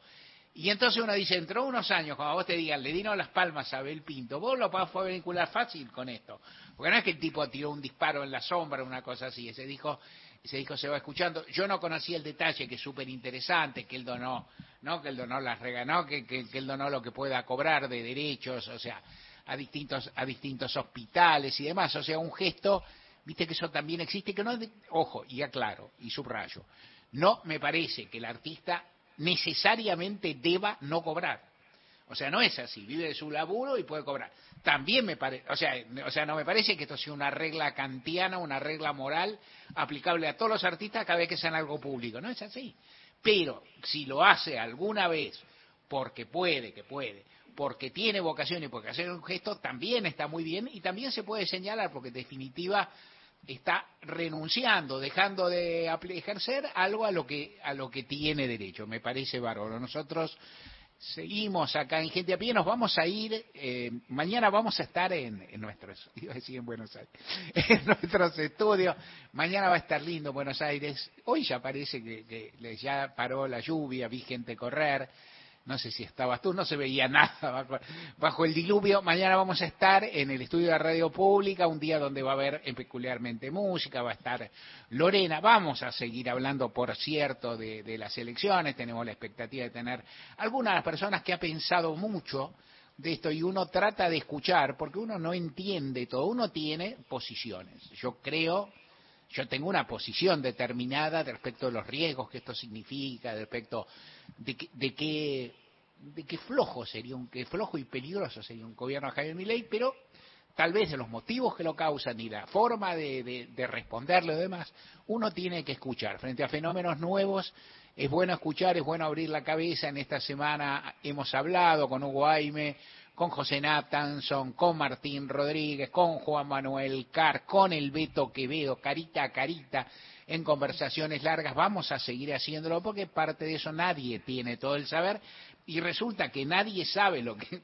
S2: Y entonces uno dice, entró unos años, cuando vos te digan, le dieron las palmas a Abel Pinto, vos lo podés vincular fácil con esto. Porque no es que el tipo tiró un disparo en la sombra, una cosa así. Ese disco, ese disco se va escuchando. Yo no conocía el detalle, que es súper interesante, que él donó, ¿no? Que él donó las reganó, que, que, que él donó lo que pueda cobrar de derechos, o sea, a distintos, a distintos hospitales y demás. O sea, un gesto, viste que eso también existe, que no es de- ojo, y aclaro, y subrayo. No me parece que el artista necesariamente deba no cobrar. O sea, no es así, vive de su laburo y puede cobrar. También me parece, o sea, o sea, no me parece que esto sea una regla kantiana, una regla moral aplicable a todos los artistas cada vez que sean algo público, no es así. Pero si lo hace alguna vez porque puede, que puede, porque tiene vocación y porque hacer un gesto también está muy bien y también se puede señalar porque en definitiva está renunciando, dejando de ejercer algo a lo que a lo que tiene derecho. Me parece bárbaro. Nosotros seguimos acá en Gente a Pie, nos vamos a ir, eh, mañana vamos a estar en, nuestros, iba a decir en Buenos Aires, en nuestros estudios, mañana va a estar lindo Buenos Aires, hoy ya parece que, que ya paró la lluvia, vi gente correr, no sé si estabas tú, no se veía nada bajo, el diluvio. Mañana vamos a estar en el estudio de Radio Pública, un día donde va a haber peculiarmente música, va a estar Lorena. Vamos a seguir hablando, por cierto, de, de las elecciones. Tenemos la expectativa de tener algunas de las personas que ha pensado mucho de esto y uno trata de escuchar, porque uno no entiende todo, uno tiene posiciones. Yo creo yo tengo una posición determinada respecto de los riesgos que esto significa, respecto de que, de que, de que flojo sería un, que flojo y peligroso sería un gobierno de Javier Milei, pero tal vez de los motivos que lo causan y la forma de, de, de responderle y demás, uno tiene que escuchar. Frente a fenómenos nuevos, es bueno escuchar, es bueno abrir la cabeza. En esta semana hemos hablado con Hugo Aime, con José Natanson, con Martín Rodríguez, con Juan Manuel Carr, con el Beto Quevedo, carita a carita, en conversaciones largas. Vamos a seguir haciéndolo porque parte de eso nadie tiene todo el saber y resulta que nadie sabe lo que...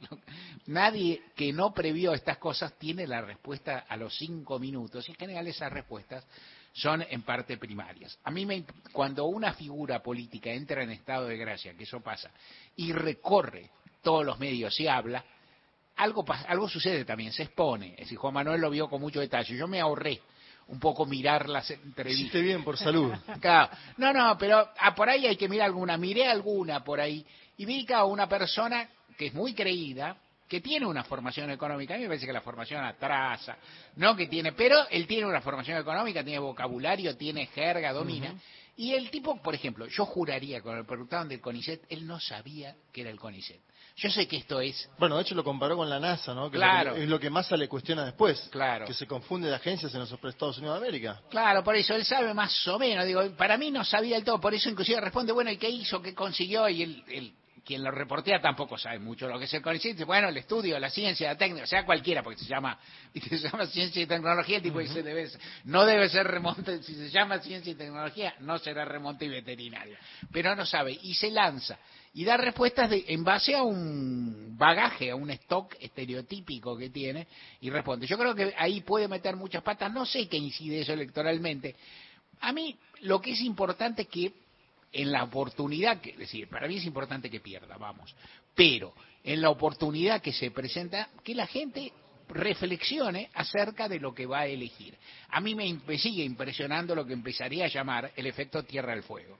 S2: nadie que no previó estas cosas tiene la respuesta a los cinco minutos y en general esas respuestas son en parte primarias. A mí me, cuando una figura política entra en estado de gracia, que eso pasa, y recorre todos los medios y habla, algo, algo sucede también, se expone. Es decir, Juan Manuel lo vio con mucho detalle. Yo me ahorré un poco mirar las entrevistas.
S25: Hiciste bien por salud.
S2: Claro. No, no, pero ah, por ahí hay que mirar alguna. Miré alguna por ahí y vi que a una persona que es muy creída, que tiene una formación económica. A mí me parece que la formación atrasa, no que tiene, pero él tiene una formación económica, tiene vocabulario, tiene jerga, domina. Y el tipo, por ejemplo, yo juraría, cuando le preguntaban del CONICET, él no sabía que era el CONICET. Yo sé que esto es
S25: Bueno, de hecho lo comparó con la NASA, ¿no? Que
S2: Claro.
S25: Es lo que, Massa le cuestiona después.
S2: Claro.
S25: Que se confunde de agencias en los Estados Unidos de América.
S2: Claro, por eso él sabe más o menos. Digo, para mí no sabía del todo, por eso inclusive responde, bueno, ¿y qué hizo? ¿Qué consiguió? Y él, él quien lo reportea tampoco sabe mucho lo que es el CONICET. Bueno, el estudio, la ciencia, la técnica, sea cualquiera, porque se llama, se llama ciencia y tecnología, el tipo dice, debe ser- no debe ser remonte, si se llama ciencia y tecnología, no será remonte y veterinario. Pero no sabe, y se lanza, y da respuestas de, en base a un bagaje, a un stock estereotípico que tiene, y responde. Yo creo que ahí puede meter muchas patas, no sé qué incide eso electoralmente. A mí lo que es importante es que en la oportunidad, que, es decir, para mí es importante que pierda, vamos, pero en la oportunidad que se presenta, que la gente reflexione acerca de lo que va a elegir. A mí me, sigue impresionando lo que empezaría a llamar el efecto Tierra del Fuego.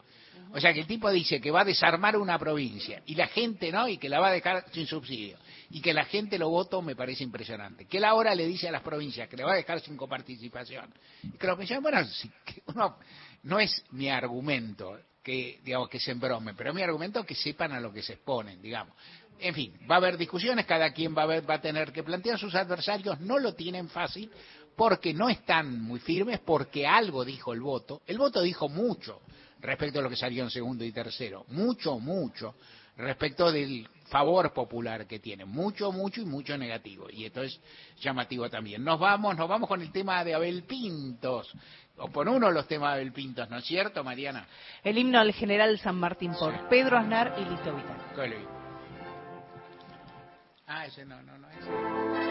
S2: O sea, que el tipo dice que va a desarmar una provincia y la gente no, y que la va a dejar sin subsidio, y que la gente lo votó, me parece impresionante. Que él ahora le dice a las provincias que le va a dejar sin coparticipación. Y que lo que bueno, sí, que uno- no es mi argumento que, digamos, que se embrome, pero es mi argumento que sepan a lo que se exponen, digamos. En fin, va a haber discusiones, cada quien va a, ver, va a tener que plantear sus adversarios, no lo tienen fácil porque no están muy firmes, porque algo dijo el voto. El voto dijo mucho respecto a lo que salió en segundo y tercero, mucho, mucho respecto del favor popular que tiene, mucho, mucho y mucho negativo. Y esto es llamativo también. Nos vamos, nos vamos con el tema de Abel Pintos, o por uno de los temas de Abel Pintos, ¿no es cierto, Mariana?
S21: El himno al general San Martín por Pedro Aznar y Lito Vitale.
S2: ¿Cuál es? Ah, ese no, no, no. Ese.